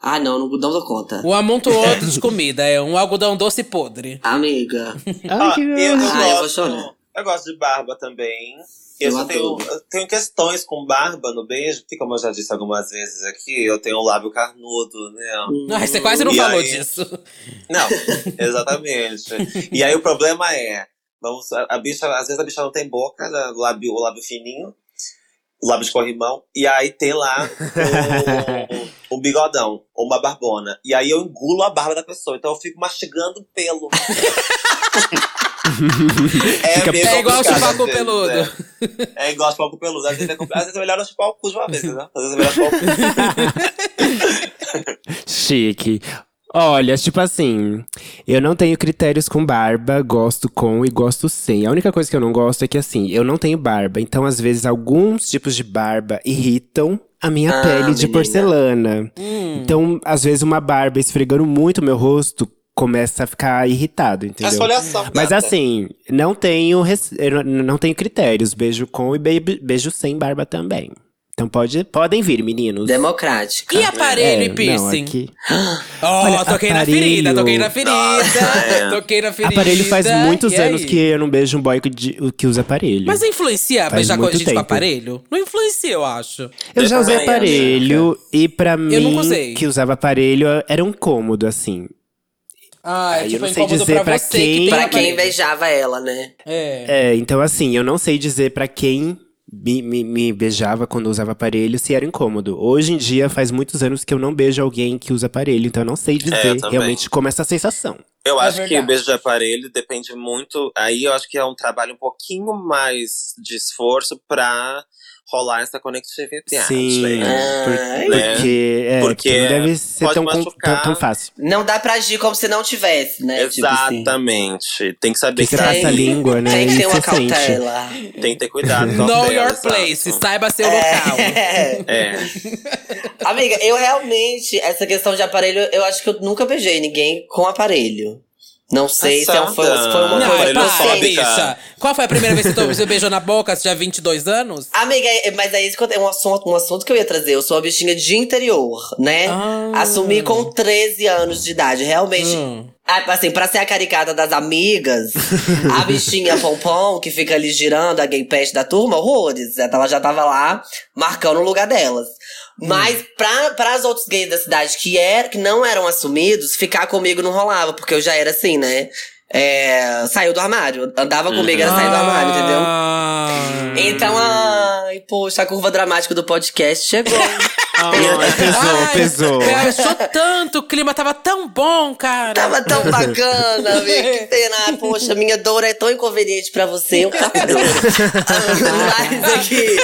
Ah, não, não, não dou conta. O amontoado de comida é um algodão doce podre. Amiga. Ah, Ai, que eu, eu Ah, eu gosto, eu gosto de barba também. Eu, Eu só tenho, eu tenho questões com barba no beijo, porque como eu já disse algumas vezes aqui, eu tenho um lábio carnudo, né? Ai, você quase não E falou aí? disso. Não, exatamente. e aí o problema é, vamos, a, a bicha, às vezes a bicha não tem boca, né, o lábio, o lábio fininho, o lábio de corrimão, e aí tem lá um, um bigodão, ou uma barbona. E aí eu engulo a barba da pessoa, então eu fico mastigando pelo. é, É igual chupar com peludo. É, é igual chupar com peludo. Às vezes é, compli- às vezes é melhor eu chupar o cu de uma vez, né? Às vezes é melhor chupar o cu. Chique. Olha, tipo assim, eu não tenho critérios com barba, gosto com e gosto sem. A única coisa que eu não gosto é que, assim, eu não tenho barba. Então, às vezes, alguns tipos de barba irritam a minha Ah, pele de menina. porcelana. Hum. Então, às vezes, uma barba esfregando muito meu rosto começa a ficar irritado, entendeu? esfoliação, Mas gata. assim, não tenho, não tenho critérios. Beijo com e be- beijo sem barba também. Então pode, podem vir, meninos. Democrática. E aparelho É, e não, piercing? aqui- Ó, Olha, toquei na aparelho- ferida, toquei na ferida. Nossa, é. Toquei na ferida. Aparelho faz muitos E anos aí? que eu não beijo um boy que, de- que usa aparelho. Mas influencia Faz beijar com gente com tempo. aparelho? Não influencia, eu acho. eu já usei aparelho e pra nunca mim, que usava aparelho, era um cômodo, assim. Ah, é Aí eu tipo não sei incômodo dizer pra quem- que Pra quem beijava ela, né? É. É, então assim, eu não sei dizer pra quem me, me- me beijava quando usava aparelho se era incômodo. Hoje em dia, faz muitos anos que eu não beijo alguém que usa aparelho, então eu não sei dizer É, realmente como é essa sensação. Eu É acho que o beijo de aparelho depende muito. Aí eu acho que é um trabalho um pouquinho mais de esforço pra rolar essa conectividade. Sim, Ah, por- é. porque, é, Porque porque não deve ser pode tão, machucar. tão, tão fácil. Não dá pra agir como se não tivesse, né? Tipo assim. Exatamente. Tem que saber que passa a Tem- língua, né? Tem que ter uma sente. cautela. tem que ter cuidado. Know your place, exato. saiba seu local. É. É. Amiga, eu realmente, essa questão de aparelho, eu acho que eu nunca beijei ninguém com aparelho. Não sei se, é um- foi, se foi uma Não, Não, coisa aparelho para, bicha. Qual foi a primeira vez que você beijou na boca? Você tinha 22 anos? Amiga, é- mas aí é um assunto, um assunto que eu ia trazer. Eu sou uma bichinha de interior, né? Ah. Assumi com 13 anos de idade. Realmente. Hum. Ah, Assim, pra ser a caricata das amigas, a bichinha pompom, que fica ali girando, a gay pet da turma, horrores. Ela já tava lá marcando o lugar delas. Mas pra, pra as outros gays da cidade que, era, que não eram assumidos, ficar comigo não rolava, porque eu já era assim, né? É, saiu do armário. Andava comigo, era sair do armário, entendeu? Ah. Então, ai, poxa, a curva dramática do podcast chegou. Ai, pesou, Ai, pesou. é, Achou tanto, o clima tava tão bom, cara. Tava tão bacana, amiga. Que pena. Ai, Poxa, minha dor é tão inconveniente pra você. Eu tava Mas aqui.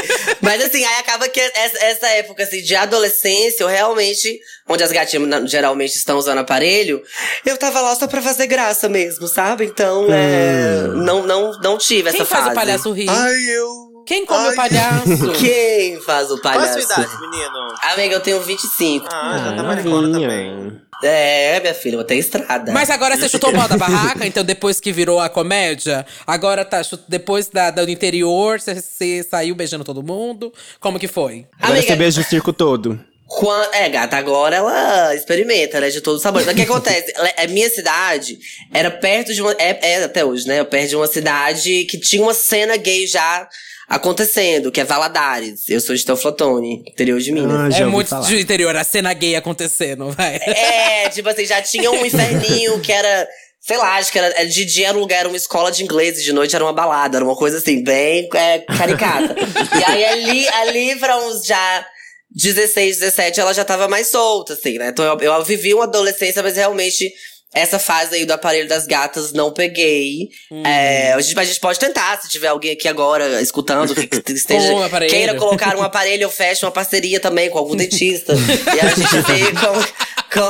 Mas assim, aí acaba que essa, essa época assim, de adolescência, eu realmente, onde as gatinhas na- geralmente estão usando aparelho, eu tava lá só pra fazer graça mesmo, sabe? Então, é, não, não, não tive essa Quem faz fase. o palhaço rir? Ai, eu. Quem come Ai. o palhaço? Quem faz o Qual a palhaço? sua idade, menino? Amiga, eu tenho 25. Ah, já tá maricona também. É, minha filha, eu tenho estrada. Mas agora você chutou o pau da barraca, então depois que virou a comédia, agora tá, depois da, da- do interior, você, você saiu beijando todo mundo. Como que foi? Agora Amiga, você beija o circo todo. Quan- é, gata, agora ela experimenta, né? De todos os sabores. Mas o que acontece? Ela- A minha cidade era perto de uma. É, é até hoje, né? Perto de uma cidade que tinha uma cena gay já acontecendo, que é Valadares. Eu sou de Teoflotone, interior de Minas. Ah, é muito falar. de interior, a cena gay acontecendo, vai. É, tipo assim, já tinha um inferninho que era. Sei lá, acho que era, de dia era um lugar, era uma escola de inglês, e de noite era uma balada, era uma coisa assim, bem é, caricata. e aí ali, ali pra uns já 16, 17, ela já tava mais solta, assim, né? Então eu, eu vivi uma adolescência, mas realmente Essa fase aí do aparelho das gatas não peguei. Hum. É, a, gente, a gente pode tentar, se tiver alguém aqui agora escutando que, que esteja, um queira colocar um aparelho, eu fecho uma parceria também com algum dentista. e a gente vê como,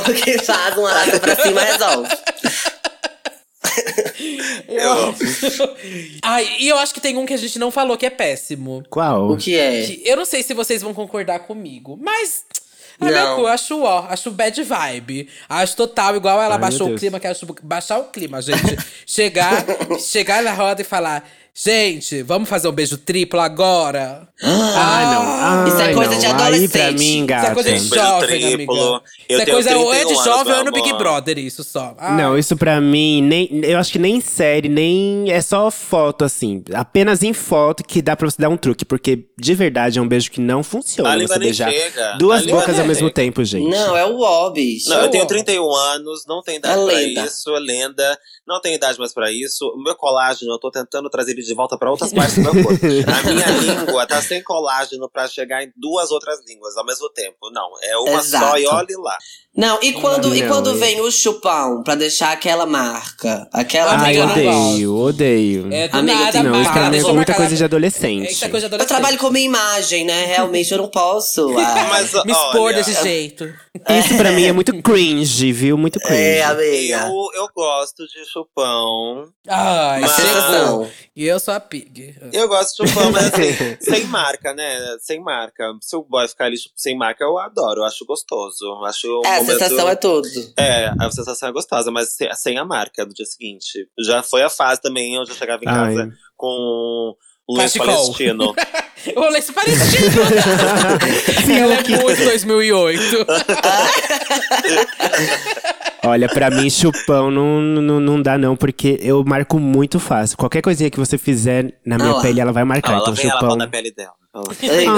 como que faz uma arasta pra cima resolve. Eu- Ai, e eu acho que tem um que a gente não falou que é péssimo. Qual? O que é? Que eu não sei se vocês vão concordar comigo, mas. Não. meu cu, eu acho ó, acho bad vibe. Acho total, igual ela Ai, baixou o clima, que acho baixar o clima, gente. chegar, chegar na roda e falar: Gente, vamos fazer um beijo triplo agora? Ah, não. Isso é coisa não. de Aí pra adolescente. mim, Isso é coisa de Beijo jovem, triplo. amiga. Eu Isso é coisa ou é 31 de jovem ou é no Big. Brother, isso só. Ah, Não, isso pra mim, nem, eu acho que nem série, nem. É só foto, assim. Apenas em foto que dá pra você dar um truque. Porque, de verdade, é um beijo que não funciona A língua você beijar chega. Duas bocas ao mesmo chega. tempo, gente. Não, é o ó, bicho. Não, eu tenho Ó. 31 anos, não idade É pra lenda. isso, é lenda. Não tenho idade mais pra isso. O meu colágeno, eu tô tentando trazer ele de volta pra outras partes do meu corpo. A minha língua tá sem colágeno pra chegar em duas outras línguas ao mesmo tempo. Não, é uma Exato. só e olhe lá. Não, e quando, e Não, quando eu- vem o chupão pra deixar aquela marca? Aquela Amiga, Ai, eu não odeio, odeio. É do Amiga, nada, tem- Não, isso pra Para, mim é eu muita coisa de adolescente. Eita, coisa de Eu adolescente. trabalho com minha imagem, né? Realmente eu não posso. Ah, Mas, Me expor olha, desse jeito. Isso pra mim é muito cringe, viu? Muito cringe. é, amiga. Eu, eu gosto de chupão. Ai, Mas-. Sensação. E eu sou a pig. Eu gosto de chupão, mas assim, sem marca, né? Sem marca. Se o boy ficar ali sem marca, eu adoro. Eu acho gostoso. Eu Acho um É, a momento- sensação é tudo. É, a sensação é gostosa, mas se- sem a marca do dia seguinte. Já foi a fase também onde eu chegava em Ai. casa com lenço Cachecol. palestino. Eu olhei isso parecido. Ela é muito 2008. Olha, pra mim, chupão não, não, não dá, não, porque eu marco muito fácil. Qualquer coisinha que você fizer na minha lá. pele, ela vai marcar. ela então, vem ela chupão. pau na pele dela.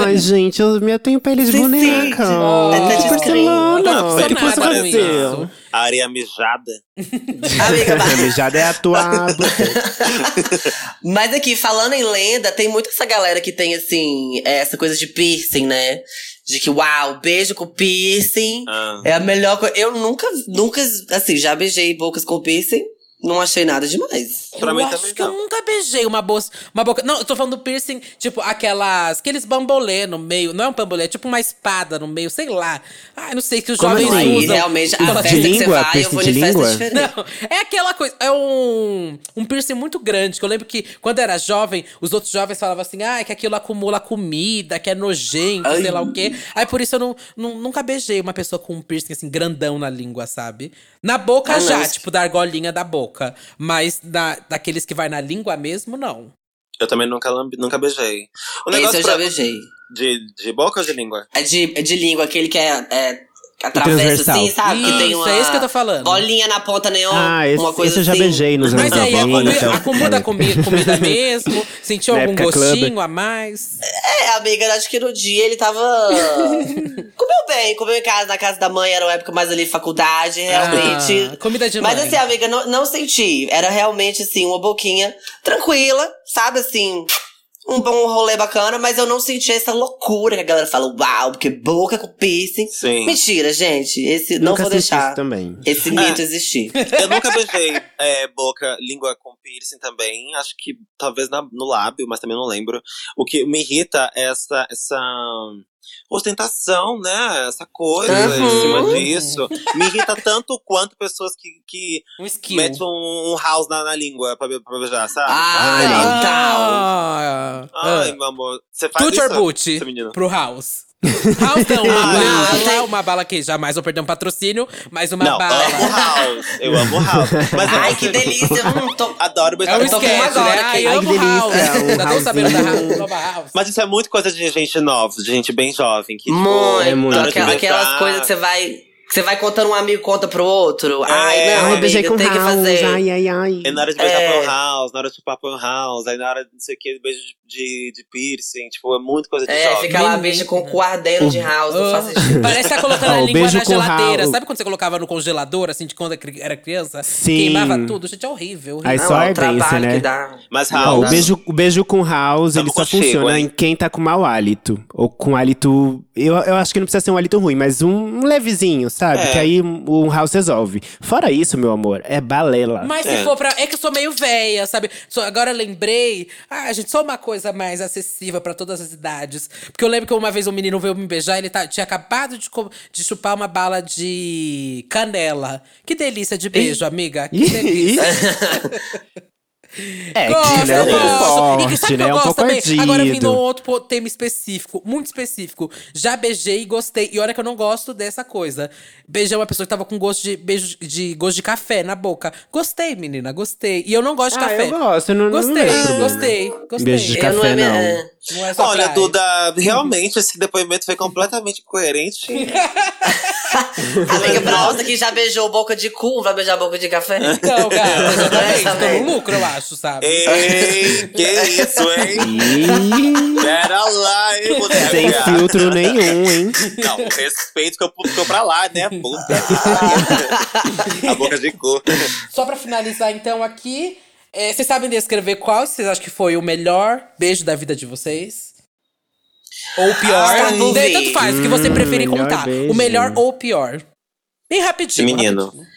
Ai, gente, eu, eu tenho pele de Sim, boneca. Oh, É, tá que de porcelana. O que com fazer? areia mijada. Amiga, A mijada é atuado. Mas aqui, falando em lenda, tem muito essa galera que tem, assim, essa coisa de piercing, né? De que, uau, beijo com piercing Ah. é a melhor coisa. Eu nunca, nunca, assim, já beijei bocas com piercing, não achei nada demais. Pra eu mim acho também que eu não. nunca beijei uma, bo uma boca. Não, eu tô falando do piercing, tipo, aquelas. Aqueles bambolê no meio. Não é um bambolê, é tipo uma espada no meio, sei lá. Ai, não sei que os Como jovens assim? Usam. realmente, De a festa que você língua? vai, eu vou de língua? diferente. Não, é aquela coisa. É um, um piercing muito grande. Que eu lembro que quando eu era jovem, os outros jovens falavam assim: ah, que aquilo acumula comida, que é nojento, Ai. sei lá o quê. Aí por isso eu não, não- nunca beijei uma pessoa com um piercing assim, grandão na língua, sabe? Na boca Ah, já, não. tipo, da argolinha da boca. Mas da, daqueles que vai na língua mesmo, não. Eu também nunca, lambi, nunca beijei. O Esse negócio eu já pra- beijei. de, de boca ou de língua? É de, é de língua, aquele que é, é atravessa transversal. assim, sabe? que tem Isso, uma é isso que eu tô falando. bolinha na ponta nenhum, Ah, esse, uma coisa esse eu já assim. beijei nos anos Mas aí, 90. acumula, acumula comi- comida mesmo? Sentiu Na algum época club. gostinho a mais? É, amiga, acho que no dia ele tava. comeu bem, comeu em casa, na casa da mãe, era uma época mais ali faculdade, realmente. Ah, comida de Mas mãe. assim, amiga, não, não senti. Era realmente, assim, uma boquinha tranquila, sabe, assim. Um bom rolê bacana, mas eu não senti essa loucura que a galera fala, uau, porque boca com piercing. Sim. Mentira, gente. Esse não Nunca vou assisti deixar isso também. esse mito existir. Eu nunca beijei é, boca, língua com piercing também. Acho que talvez na- no lábio, mas também não lembro. O que me irrita é essa, essa ostentação, né? Essa coisa em Uhum. cima disso. Me irrita tanto quanto pessoas que, que Um metem um, um house na, na língua pra, pra beijar, sabe? Ai, não. Ah, Ai, ah. meu amor. Você faz Tutor isso, boot pro House. House não, uma bala, não, tem- uma bala que jamais vou perder um patrocínio, mas uma Não, bala. amo house. Eu amo house. Mas Ai, eu- que delícia. Hum, tô... Adoro É beijar um Eu agora né? aqui. Ai, Ai, amo que delícia, House. um sabendo da House, nova House. Mas isso é muito coisa de gente nova, de gente bem jovem. Que, tipo, Muito. é muito. aquelas coisas que você vai. Que você vai contando um amigo conta pro outro. Ai, não, Ai, amiga, beijei com tem que house. fazer. Ai, ai, ai. É na hora de beijar É. pro house, na hora de chupar pro house, aí na hora de não sei o que, beijo de, de, de piercing. Tipo, é muito coisa de É, jovem. fica lá, bicho, com o ardendo de house, não faz sentido. Parece que tá colocando a o língua beijo na geladeira. Sabe quando você colocava no congelador, assim, de quando era criança? Sim. Queimava tudo. Gente, é horrível. horrível. Aí Não, só é o ardência, trabalho né? que dá. Mas House, o, beijo, o beijo com house, ele Tamo só contigo, funciona em quem tá com mau hálito. Ou com hálito. Eu, eu acho que não precisa ser um hálito ruim, mas um, um levezinho, sabe? É. Que aí um house resolve. Fora isso, meu amor, é balela. Mas se É. for pra. É que eu sou meio velha, sabe? Só- agora eu lembrei. Ah, gente, só uma coisa mais acessível pra todas as idades. Porque eu lembro que uma vez um menino veio me beijar, ele tá- tinha acabado de, de chupar uma bala de canela. Que delícia de beijo, amiga. Que delícia. É, Gosto, que né, eu um pouco gosto. e forte, sabe o que né? eu Um gosto pouco também? ardido. Agora vindo um outro tema específico, muito específico. Já beijei e gostei. E olha que eu não gosto dessa coisa. Beijei uma pessoa que tava com gosto de beijo de gosto de café na boca. Gostei, menina, gostei. E eu não gosto de Ah, café. eu gosto, não, não Gostei, vejo problema. gostei, gostei. Beijo de Eu café, não é minha- não. Não é só Olha, praia. Duda, realmente esse depoimento foi completamente coerente. Amiga, pra nossa que já beijou boca de cu, vai beijar boca de café? Então, cara, exatamente. Tô no lucro, eu acho, sabe? Ei, que isso, hein? Pera lá, hein, mulher. sem filtro nenhum, hein? Não, respeito que eu ficou pra lá, né? Puta. A boca de cu. Só pra finalizar, então, aqui. É, vocês sabem descrever qual vocês acham que foi o melhor beijo da vida de vocês? Ou o pior? Ah, tanto faz, o que você Hum, preferir melhor contar. beijo. O melhor ou o pior. Bem rapidinho. Menino. rapidinho.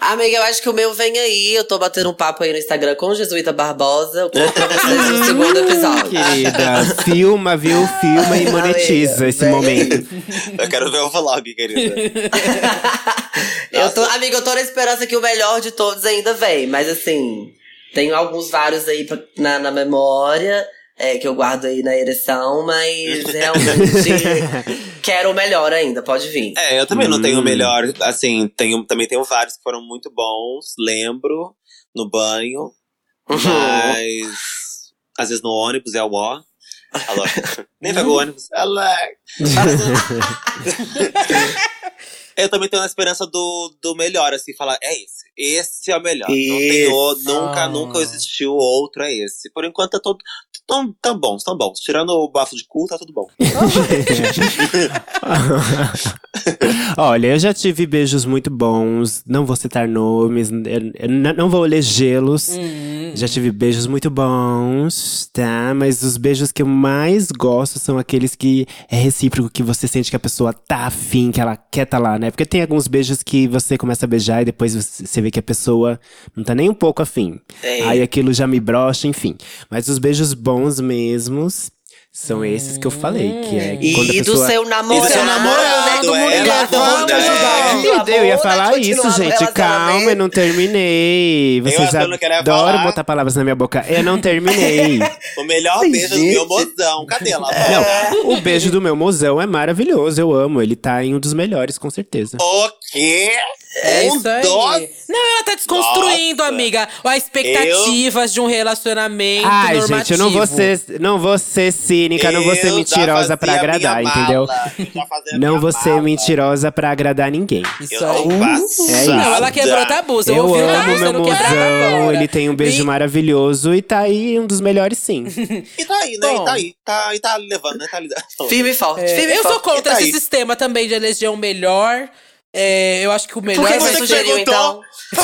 Amiga, eu acho que o meu vem aí. Eu tô batendo um papo aí no Instagram com o Jesuíta Barbosa. Eu conto pra vocês no segundo episódio. Querida, filma, viu? Filma e monetiza Amiga, esse bem. momento. Eu quero ver o vlog, querida. Eu tô, amiga, eu tô na esperança que o melhor de todos ainda vem. Mas assim, tenho alguns vários aí pra- na, na memória. é, que eu guardo aí na ereção, mas realmente quero o melhor ainda, pode vir. É, eu também não tenho o Hum. melhor. Assim, tenho, também tenho vários que foram muito bons. Lembro, no banho. Mas. Às vezes no ônibus é o ó. Alô. Nem pego o ônibus. Alô. Eu também tenho a esperança do, do melhor, assim, falar, é esse. Esse é o melhor. Não tem o, nunca, nunca existiu outro, é esse. Por enquanto, todo, tão, tão bons, tão bons. Tirando o bafo de cu, tá tudo bom. Olha, eu já tive beijos muito bons. Não vou citar nomes, eu, eu n- não vou elegê-los. Hum. Já tive beijos muito bons, tá? Mas os beijos que eu mais gosto são aqueles que é recíproco, que você sente que a pessoa tá afim, que ela quer tá lá, né? Porque tem alguns beijos que você começa a beijar e depois você vê que a pessoa não tá nem um pouco afim. Aí aquilo já me brocha, enfim. Mas os beijos bons mesmos são esses que eu falei, que é E quando a do pessoa… seu namorado, E do seu namorado, né? Do é, ajudar. é. Vamos, Eu ia falar isso, gente. Calma, eu não terminei. Vocês adoram botar palavras na minha boca. Eu não terminei. O melhor beijo do meu mozão. Cadê ela? Não, o beijo do meu mozão é maravilhoso, eu amo. Ele tá em um dos melhores, com certeza. O quê? É um isso aí. doce? Não, ela tá desconstruindo, Nossa. amiga. As expectativas de um relacionamento Ai, normativo. gente, eu não vou ser, não vou ser cínica, não vou ser Eu mentirosa pra agradar, entendeu? eu Não vou ser mala. mentirosa pra agradar ninguém. Isso Eu aí. É isso. Não, ela quebrou tabus. Eu, Eu ouvi o tabu amo meu mozão, ele tem um beijo E- maravilhoso e tá aí um dos melhores sim. E tá aí, né? Bom. E tá aí. Tá, e tá levando, né? Tá lidando. Firme e forte, É, firme eu sou forte. contra tá esse aí? sistema também de eleger o melhor. É, eu acho que o melhor Por que vai você sugeriu, então?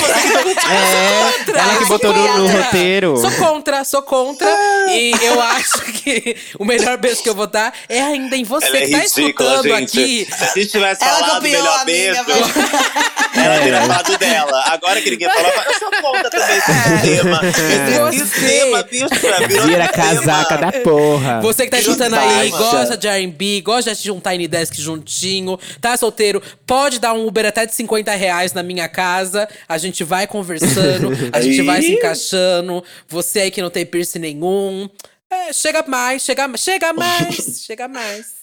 É, ela que botou no, no Contra. roteiro. Sou contra, sou contra. e eu acho que o melhor beijo que eu vou dar é ainda em você Ela é que tá ridícula, escutando gente. aqui. Se a gente tivesse Ela falado copiou melhor beijo, ela É. teria falado dela. Agora que ninguém falou, eu sou contra também esse sistema. Esse Vira casaca da porra. Você que tá escutando aí, gosta de R&B, gosta de um Tiny Desk juntinho, tá solteiro, pode dar um Uber até de 50 reais na minha casa. A gente vai conversando, a gente vai se encaixando. Você aí que não tem piercing nenhum. É, chega mais, chega, chega mais, chega mais.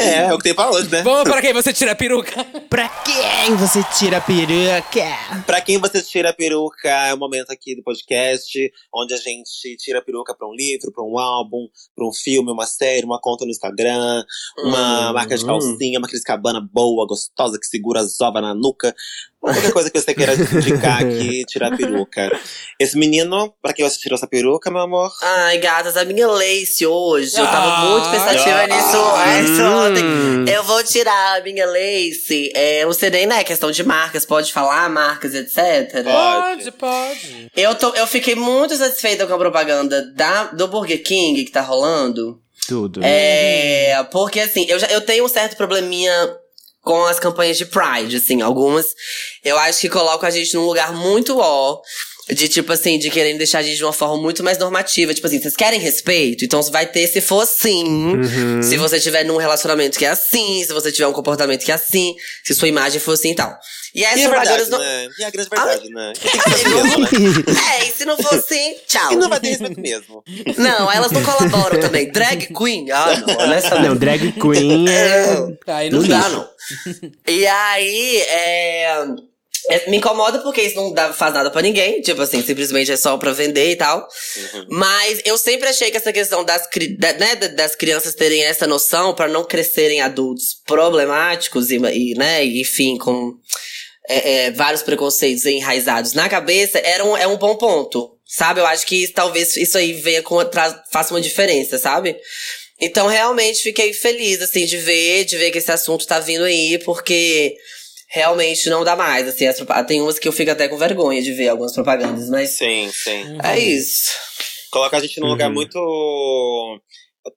É, é o que tem pra hoje, né? Vamos para quem você tira a peruca? Pra quem você tira a peruca? Pra quem você tira a peruca, é o momento aqui do podcast, onde a gente tira a peruca pra um livro, pra um álbum, pra um filme, uma série, uma conta no Instagram, uma Hum, marca de calcinha, uma Cris Cabana boa, gostosa, que segura as ovas na nuca. Outra coisa que você queira indicar aqui, tirar a peruca. Esse menino, pra que você tirou essa peruca, meu amor? Ai, gatas, a minha lace hoje. Eu tava Ah. muito pensativa Ah. nisso. Essa Hum. ontem. Eu vou tirar a minha lace. É, você nem, né? Questão de marcas, pode falar marcas, etc. Pode, pode. Eu, tô, eu fiquei muito satisfeita com a propaganda da, do Burger King que tá rolando. Tudo. É, porque assim, eu, já, eu tenho um certo probleminha com as campanhas de Pride, assim, algumas. Eu acho que colocam a gente num lugar muito ó. De tipo assim, de querendo deixar a gente de uma forma muito mais normativa. Tipo assim, vocês querem respeito? Então vai ter se for assim. Uhum. Se você tiver num relacionamento que é assim, se você tiver um comportamento que é assim, se sua imagem for assim e tal. E as E é verdade, não. né? E a grande verdade, né? Mesmo, né? É, e se não for assim, tchau. E não vai ter respeito mesmo. Não, elas não colaboram também. Drag queen? Ah, não, honestamente. Não, drag queen é. Aí Não não dá, dá. não. e aí, é, é, Me incomoda porque isso não dá, faz nada pra ninguém. Tipo assim, simplesmente é só pra vender e tal. Mas eu sempre achei que essa questão das, da- né, da- das crianças terem essa noção pra não crescerem adultos problemáticos e, e, né, enfim, com é, é, vários preconceitos enraizados na cabeça, era um, é um bom ponto. Sabe? Eu acho que talvez isso aí venha com, faça uma diferença, sabe? Então, realmente, fiquei feliz, assim, de ver, de ver que esse assunto tá vindo aí, porque realmente não dá mais, assim, as tem umas que eu fico até com vergonha de ver algumas propagandas, mas Sim, sim. é isso. Coloca a gente num lugar Uhum. muito.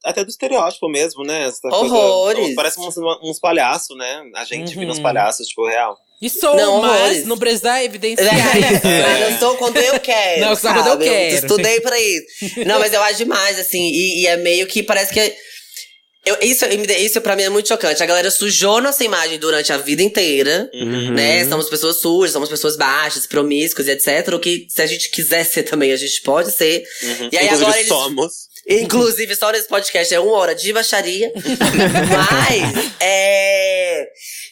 Até do estereótipo mesmo, né? Essa coisa- Horrores. parece uns, uns palhaços, né? A gente Uhum. vira uns palhaços, tipo, real. E sou, Não, mas horrores. não precisa evidenciar É, isso. né? eu sou quando eu quero. Não, só sabe? quando eu quero. estudei pra isso. Não, mas eu acho demais, assim, e, e é meio que parece que. Eu, isso, isso pra mim é muito chocante. A galera sujou nossa imagem durante a vida inteira. Uhum. Né? Somos pessoas sujas, somos pessoas baixas, promíscuas e etc. O que, se a gente quiser ser também, a gente pode ser. Uhum. E aí Inclusive, agora eles- somos. Inclusive, só nesse podcast é uma hora de baixaria. Mas, é.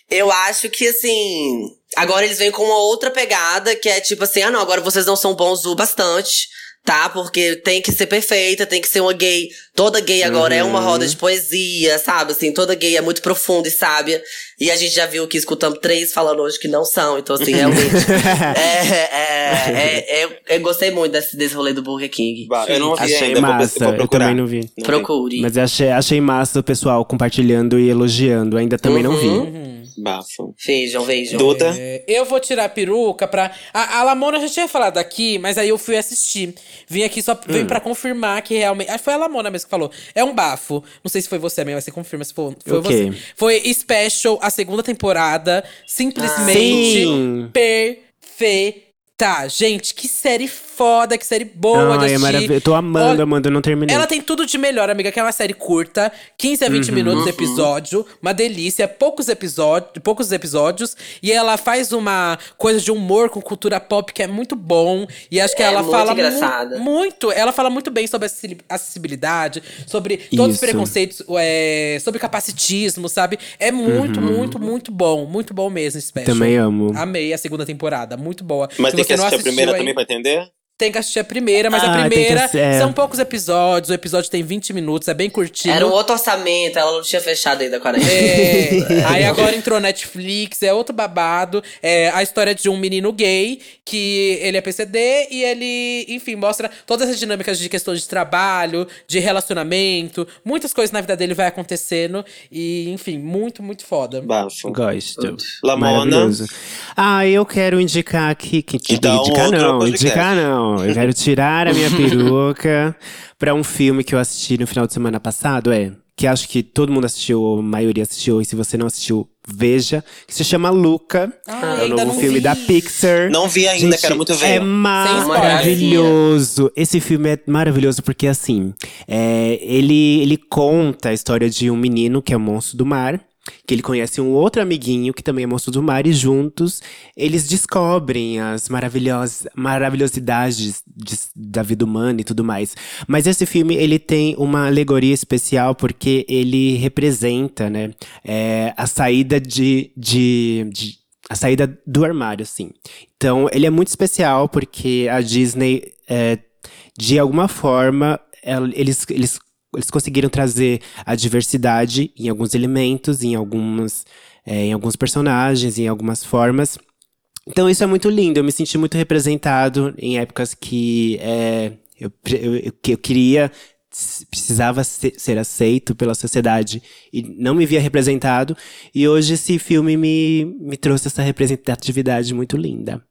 Eu acho que, assim. Agora eles vêm com uma outra pegada que é tipo assim: ah, não, agora vocês não são bons o bastante. Tá? Porque tem que ser perfeita, tem que ser uma gay. Toda gay agora é uma Uhum. roda de poesia, sabe? Assim, toda gay é muito profunda e sábia. E a gente já viu que escutamos três falando hoje que não são. Então, assim, realmente. é, é, é, é- eu gostei muito desse, desse rolê do Burger King. Bah, eu não vi Achei ainda, vou- massa, vou eu procurar. também não vi. Não vi. Procure. Mas achei, achei massa o pessoal compartilhando e elogiando. Ainda também não vi. Uhum. Bafo. Vejam, vejam. Duda? É, eu vou tirar a peruca pra. A, a Lamona já tinha falado aqui, mas aí eu fui assistir. Vim aqui só vim Hum. pra confirmar que realmente. Acho que foi a Lamona mesmo que falou. É um bafo. Não sei se foi você mesmo, mas você confirma se foi, foi Ok. você. Foi Special, a segunda temporada. Simplesmente Sim. Perfeita. Gente, que série foda, que série boa de Ai, é assistir. maravilhoso. Tô amando, Olha, amando, eu não terminei. ela tem tudo de melhor, amiga, que é uma série curta, 15 a 20 Uhum. minutos de episódio, uma delícia, poucos episódios, poucos episódios, e ela faz uma coisa de humor com cultura pop que é muito bom, e acho que É ela muito fala mu- engraçada. muito, ela fala muito bem sobre acessi- acessibilidade, sobre todos os preconceitos, é, sobre capacitismo, sabe? É muito, muito, muito bom, muito bom mesmo, Special. Uhum. Também amo. Amei a segunda temporada, muito boa. Mas Que você não assistir a primeira também pra entender? Tem que assistir a primeira, mas Ah, a primeira assi- é. são poucos episódios. O episódio tem 20 minutos, é bem curtinho. Era um outro orçamento, ela não tinha fechado ainda a quarentena. É, aí agora entrou Netflix, é outro babado. É a história de um menino gay, que ele é PCD e ele, enfim, mostra todas as dinâmicas de questões de trabalho, de relacionamento. Muitas coisas na vida dele vai acontecendo. E, enfim, muito, muito foda. Bafo. Gosto. Lamona. Maravilhoso. Ah, eu quero indicar aqui. Que, que- Então, indicar outro não, podcast. indicar não. Eu quero tirar a minha peruca pra um filme que eu assisti no final de semana passado, é. Que acho que todo mundo assistiu, ou a maioria assistiu, e se você não assistiu, veja. Que se chama Luca. Ai, é o novo não filme vi. da Pixar. Não vi ainda, Gente, quero muito ver. É maravilhoso. Esse filme é maravilhoso porque, assim, é, ele, ele conta a história de um menino que é um monstro do mar. Que ele conhece um outro amiguinho que também é monstro do mar, e juntos eles descobrem as maravilhosas, maravilhosidades de- da vida humana e tudo mais. Mas esse filme ele tem uma alegoria especial porque ele representa, né, é, a saída de, de, de a saída do armário, assim. Então, ele é muito especial porque a Disney, é, de alguma forma, eles, eles, eles conseguiram trazer a diversidade em alguns elementos, em algumas, é, em alguns personagens, em algumas formas. Então isso é muito lindo. Eu me senti muito representado em épocas que é, eu, eu, eu, que eu queria precisava ser, ser, aceito pela sociedade e não me via representado. E hoje esse filme me, me trouxe essa representatividade muito linda.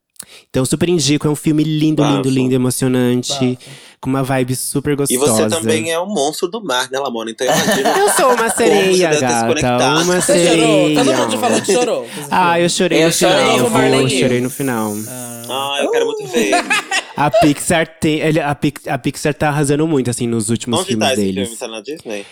Então, super indico. É um filme lindo, Bafo. lindo, lindo, emocionante. Bafo. Com uma vibe super gostosa. E você também é um monstro do mar, né, Lamona? Então imagina. eu sou uma sereia, gata. Uma sereia. Todo mundo falou que chorou. Ah, eu chorei eu no chorei, final. Eu, vou, eu chorei no final. Ah, eu quero muito ver. A Pixar tem. Ele, a, Pix, a Pixar tá arrasando muito, assim, nos últimos Onde filmes tá deles. Filme? Tá na Disney?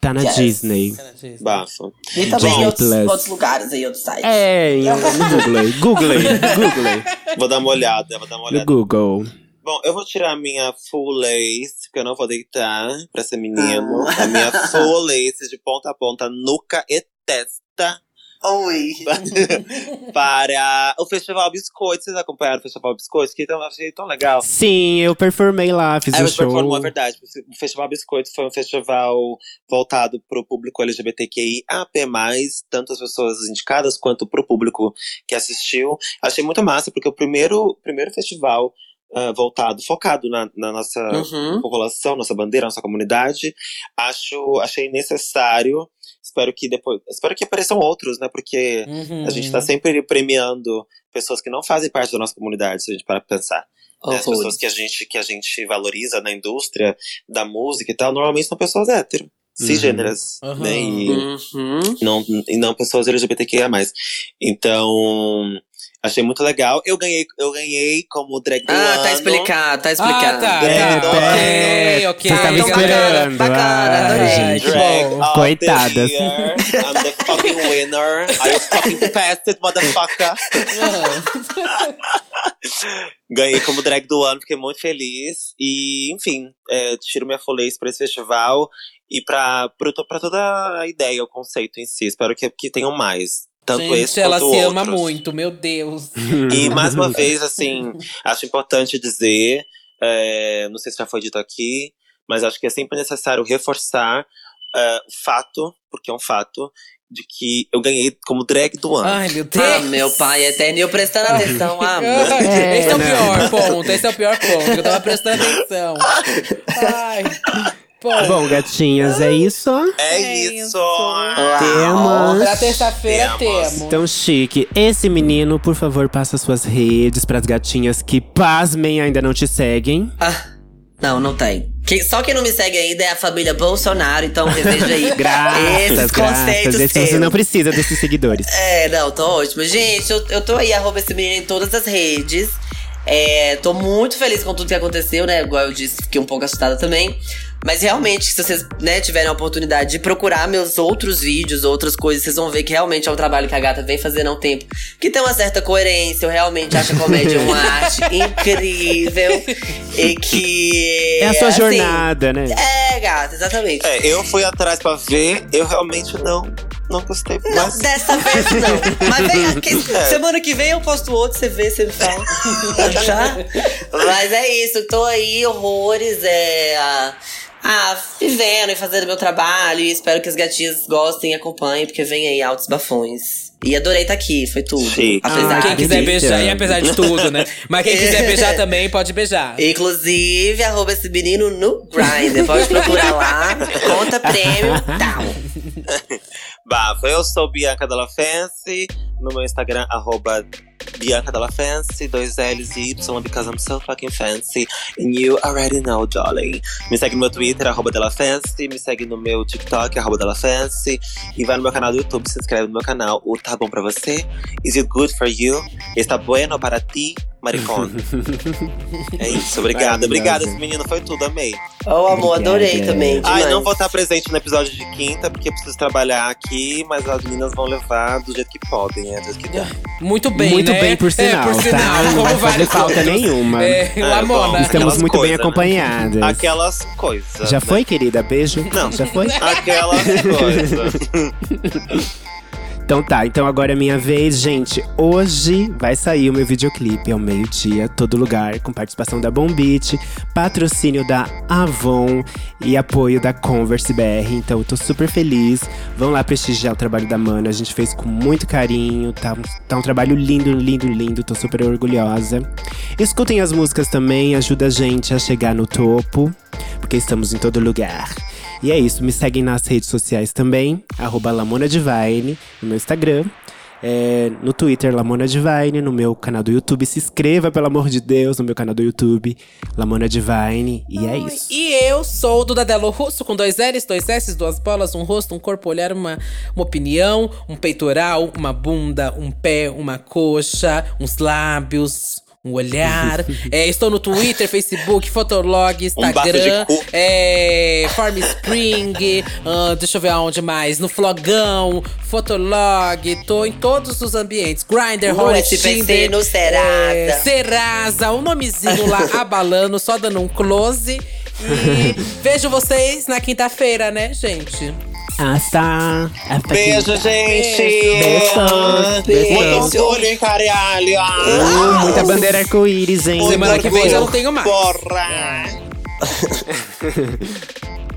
Tá na yes. Disney. Tá na Disney. Bafo. E também em outros, outros, lugares aí, outros sites. É, no Google. Google. Google. Vou dar uma olhada, vou dar uma olhada. No Google. Bom, eu vou tirar a minha full lace, porque eu não vou deitar pra ser menino. Ah. A minha full lace de ponta a ponta, nuca e testa. Oi! para o Festival Biscoito. Vocês acompanharam o Festival Biscoito? Que eu achei tão legal. Sim, eu performei lá, fiz é, um show. Performou, é verdade. O Festival Biscoito foi um festival voltado para o público LGBTQI AP+, tanto as pessoas indicadas quanto para o público que assistiu. Achei muito massa, porque o primeiro, primeiro festival Uh, voltado, focado na, na nossa uhum. população, nossa bandeira, nossa comunidade. Acho, achei necessário. Espero que depois, espero que apareçam outros, né? Porque uhum. a gente tá sempre premiando pessoas que não fazem parte da nossa comunidade, se a gente parar pra pensar. Né? As pessoas que a gente que a gente valoriza na indústria da música e tal, normalmente são pessoas hétero cisgêneras, uhum. né? E, uhum. não, e não pessoas LGBTQIA+. Então, Achei muito legal. Eu ganhei, eu ganhei como drag do ah, ano. Ah, tá explicado, tá explicado. Ah, tá, drag tá. Ok, ok. Você tava então, esperando. Bacana, adorei. gente. Drag year. I'm the fucking winner. I fucking passed it, motherfucker. Ganhei como drag do ano, fiquei muito feliz. E, enfim, é, tiro minha folês pra esse festival e pra, pra, pra toda a ideia, o conceito em si. Espero que, que tenham mais. Tanto Gente, esse ela quanto se outros. ama muito, meu Deus. E mais uma vez, assim, acho importante dizer, é, não sei se já foi dito aqui, mas acho que é sempre necessário reforçar é, o fato, porque é um fato, de que eu ganhei como drag do ano. Ai, meu Deus. Ah, meu pai eterno, eu prestando atenção. Ah, É, esse é o né? pior ponto, esse é o pior ponto. Eu tava prestando atenção. Ai. Pô, Bom, gatinhas, é isso. É, É isso! isso. Temos. pra terça-feira Temos. temos. Tão chique. Esse menino, por favor, passa suas redes pras gatinhas que, pasmem, ainda não te seguem. Ah, não, não tem. Quem- só quem não me segue ainda é a família Bolsonaro, então reveja aí Graças, esses graças. conceitos Esse você não precisa desses seguidores. É, não, tô ótimo. Gente, eu, eu tô aí, arroba esse menino em todas as redes. É, tô muito feliz com tudo que aconteceu, né? Igual eu disse, fiquei um pouco assustada também. Mas realmente, se vocês né, tiverem a oportunidade de procurar meus outros vídeos, outras coisas, vocês vão ver que realmente é um trabalho que a gata vem fazendo há um tempo. Que tem uma certa coerência. Eu realmente acho a comédia uma arte incrível. E que. É a sua assim, jornada, né? É, gata, exatamente. É, eu fui atrás pra ver, eu realmente não, não gostei. Não, Mas dessa vez não. Mas vem aqui. É. Semana que vem eu posto outro, você vê, você me fala. Já? Mas é isso, tô aí, horrores, é. ah, Ah, vivendo e fazendo meu trabalho. E espero que as gatinhas gostem e acompanhem, porque vem aí altos bafões. E adorei estar aqui, foi tudo. Chique. Apesar Ah, Quem que quiser beijar, e apesar de tudo, né? Mas quem quiser beijar também, pode beijar. Inclusive, arroba esse menino no Grindr. Pode procurar lá. Conta prêmio, tal. Bafo, eu sou Bianca Della Fancy, no meu Instagram, arroba Bianca Della Fancy, dois L's e Y, because I'm so fucking fancy. And you already know, darling. Me segue no meu Twitter, arroba Della Fancy, me segue no meu TikTok, arroba Della Fancy, e vai no meu canal do YouTube, se inscreve no meu canal, o Tá Bom Pra Você, Is It Good For You, Está Bueno Para Ti, Maricón. é isso, obrigada, obrigada, esse menino foi tudo, amei. Ô, amor, adorei também. Ai, demais. não vou estar presente no episódio de quinta, porque eu preciso trabalhar aqui, mas as meninas vão levar do jeito que podem, é do jeito que dá. Muito bem, Muito né? bem, por sinal, é, por tá? sinal, Não como vai fazer falta outros. nenhuma. É, É, Lamona. bom, Estamos muito bem coisas, né? acompanhadas. Aquelas coisas. Já né? foi, querida? Beijo? Não. Já foi? Aquelas coisas. Então tá, então agora é minha vez, gente. Hoje vai sair o meu videoclipe ao meio-dia, todo lugar, com participação da Bombit, patrocínio da Avon e apoio da Converse BR. Então eu tô super feliz. Vão lá prestigiar o trabalho da Mana. A gente fez com muito carinho. Tá, tá um trabalho lindo, lindo, lindo. Tô super orgulhosa. Escutem as músicas também, ajuda a gente a chegar no topo, porque estamos em todo lugar. E é isso, me seguem nas redes sociais também, arroba Lamona Divine, no meu Instagram. É, no Twitter, Lamona Divine, no meu canal do YouTube. Se inscreva, pelo amor de Deus, no meu canal do YouTube, Lamona Divine. E é isso. E eu sou do Dadelo Russo, com dois L's, dois S, duas bolas, um rosto, um corpo, olhar, uma, uma opinião, um peitoral, uma bunda, um pé, uma coxa, uns lábios. Um olhar. É, estou no Twitter, Facebook, Fotolog, Um Instagram, cu. é, Farm Spring, ah, deixa eu ver aonde mais. No Flogão, Fotolog, tô em todos os ambientes. Grindr, Hornet, Tinder, no Serasa. é, Serasa, o nomezinho lá abalando, só dando um close. E vejo vocês na quinta-feira, né, gente? Hasta. Hasta Beijo, gente! Beijos, beijos. Muito orgulho, hein, caralho! Uh, muita bandeira arco-íris, hein? Semana que vem já não tenho mais. Porra!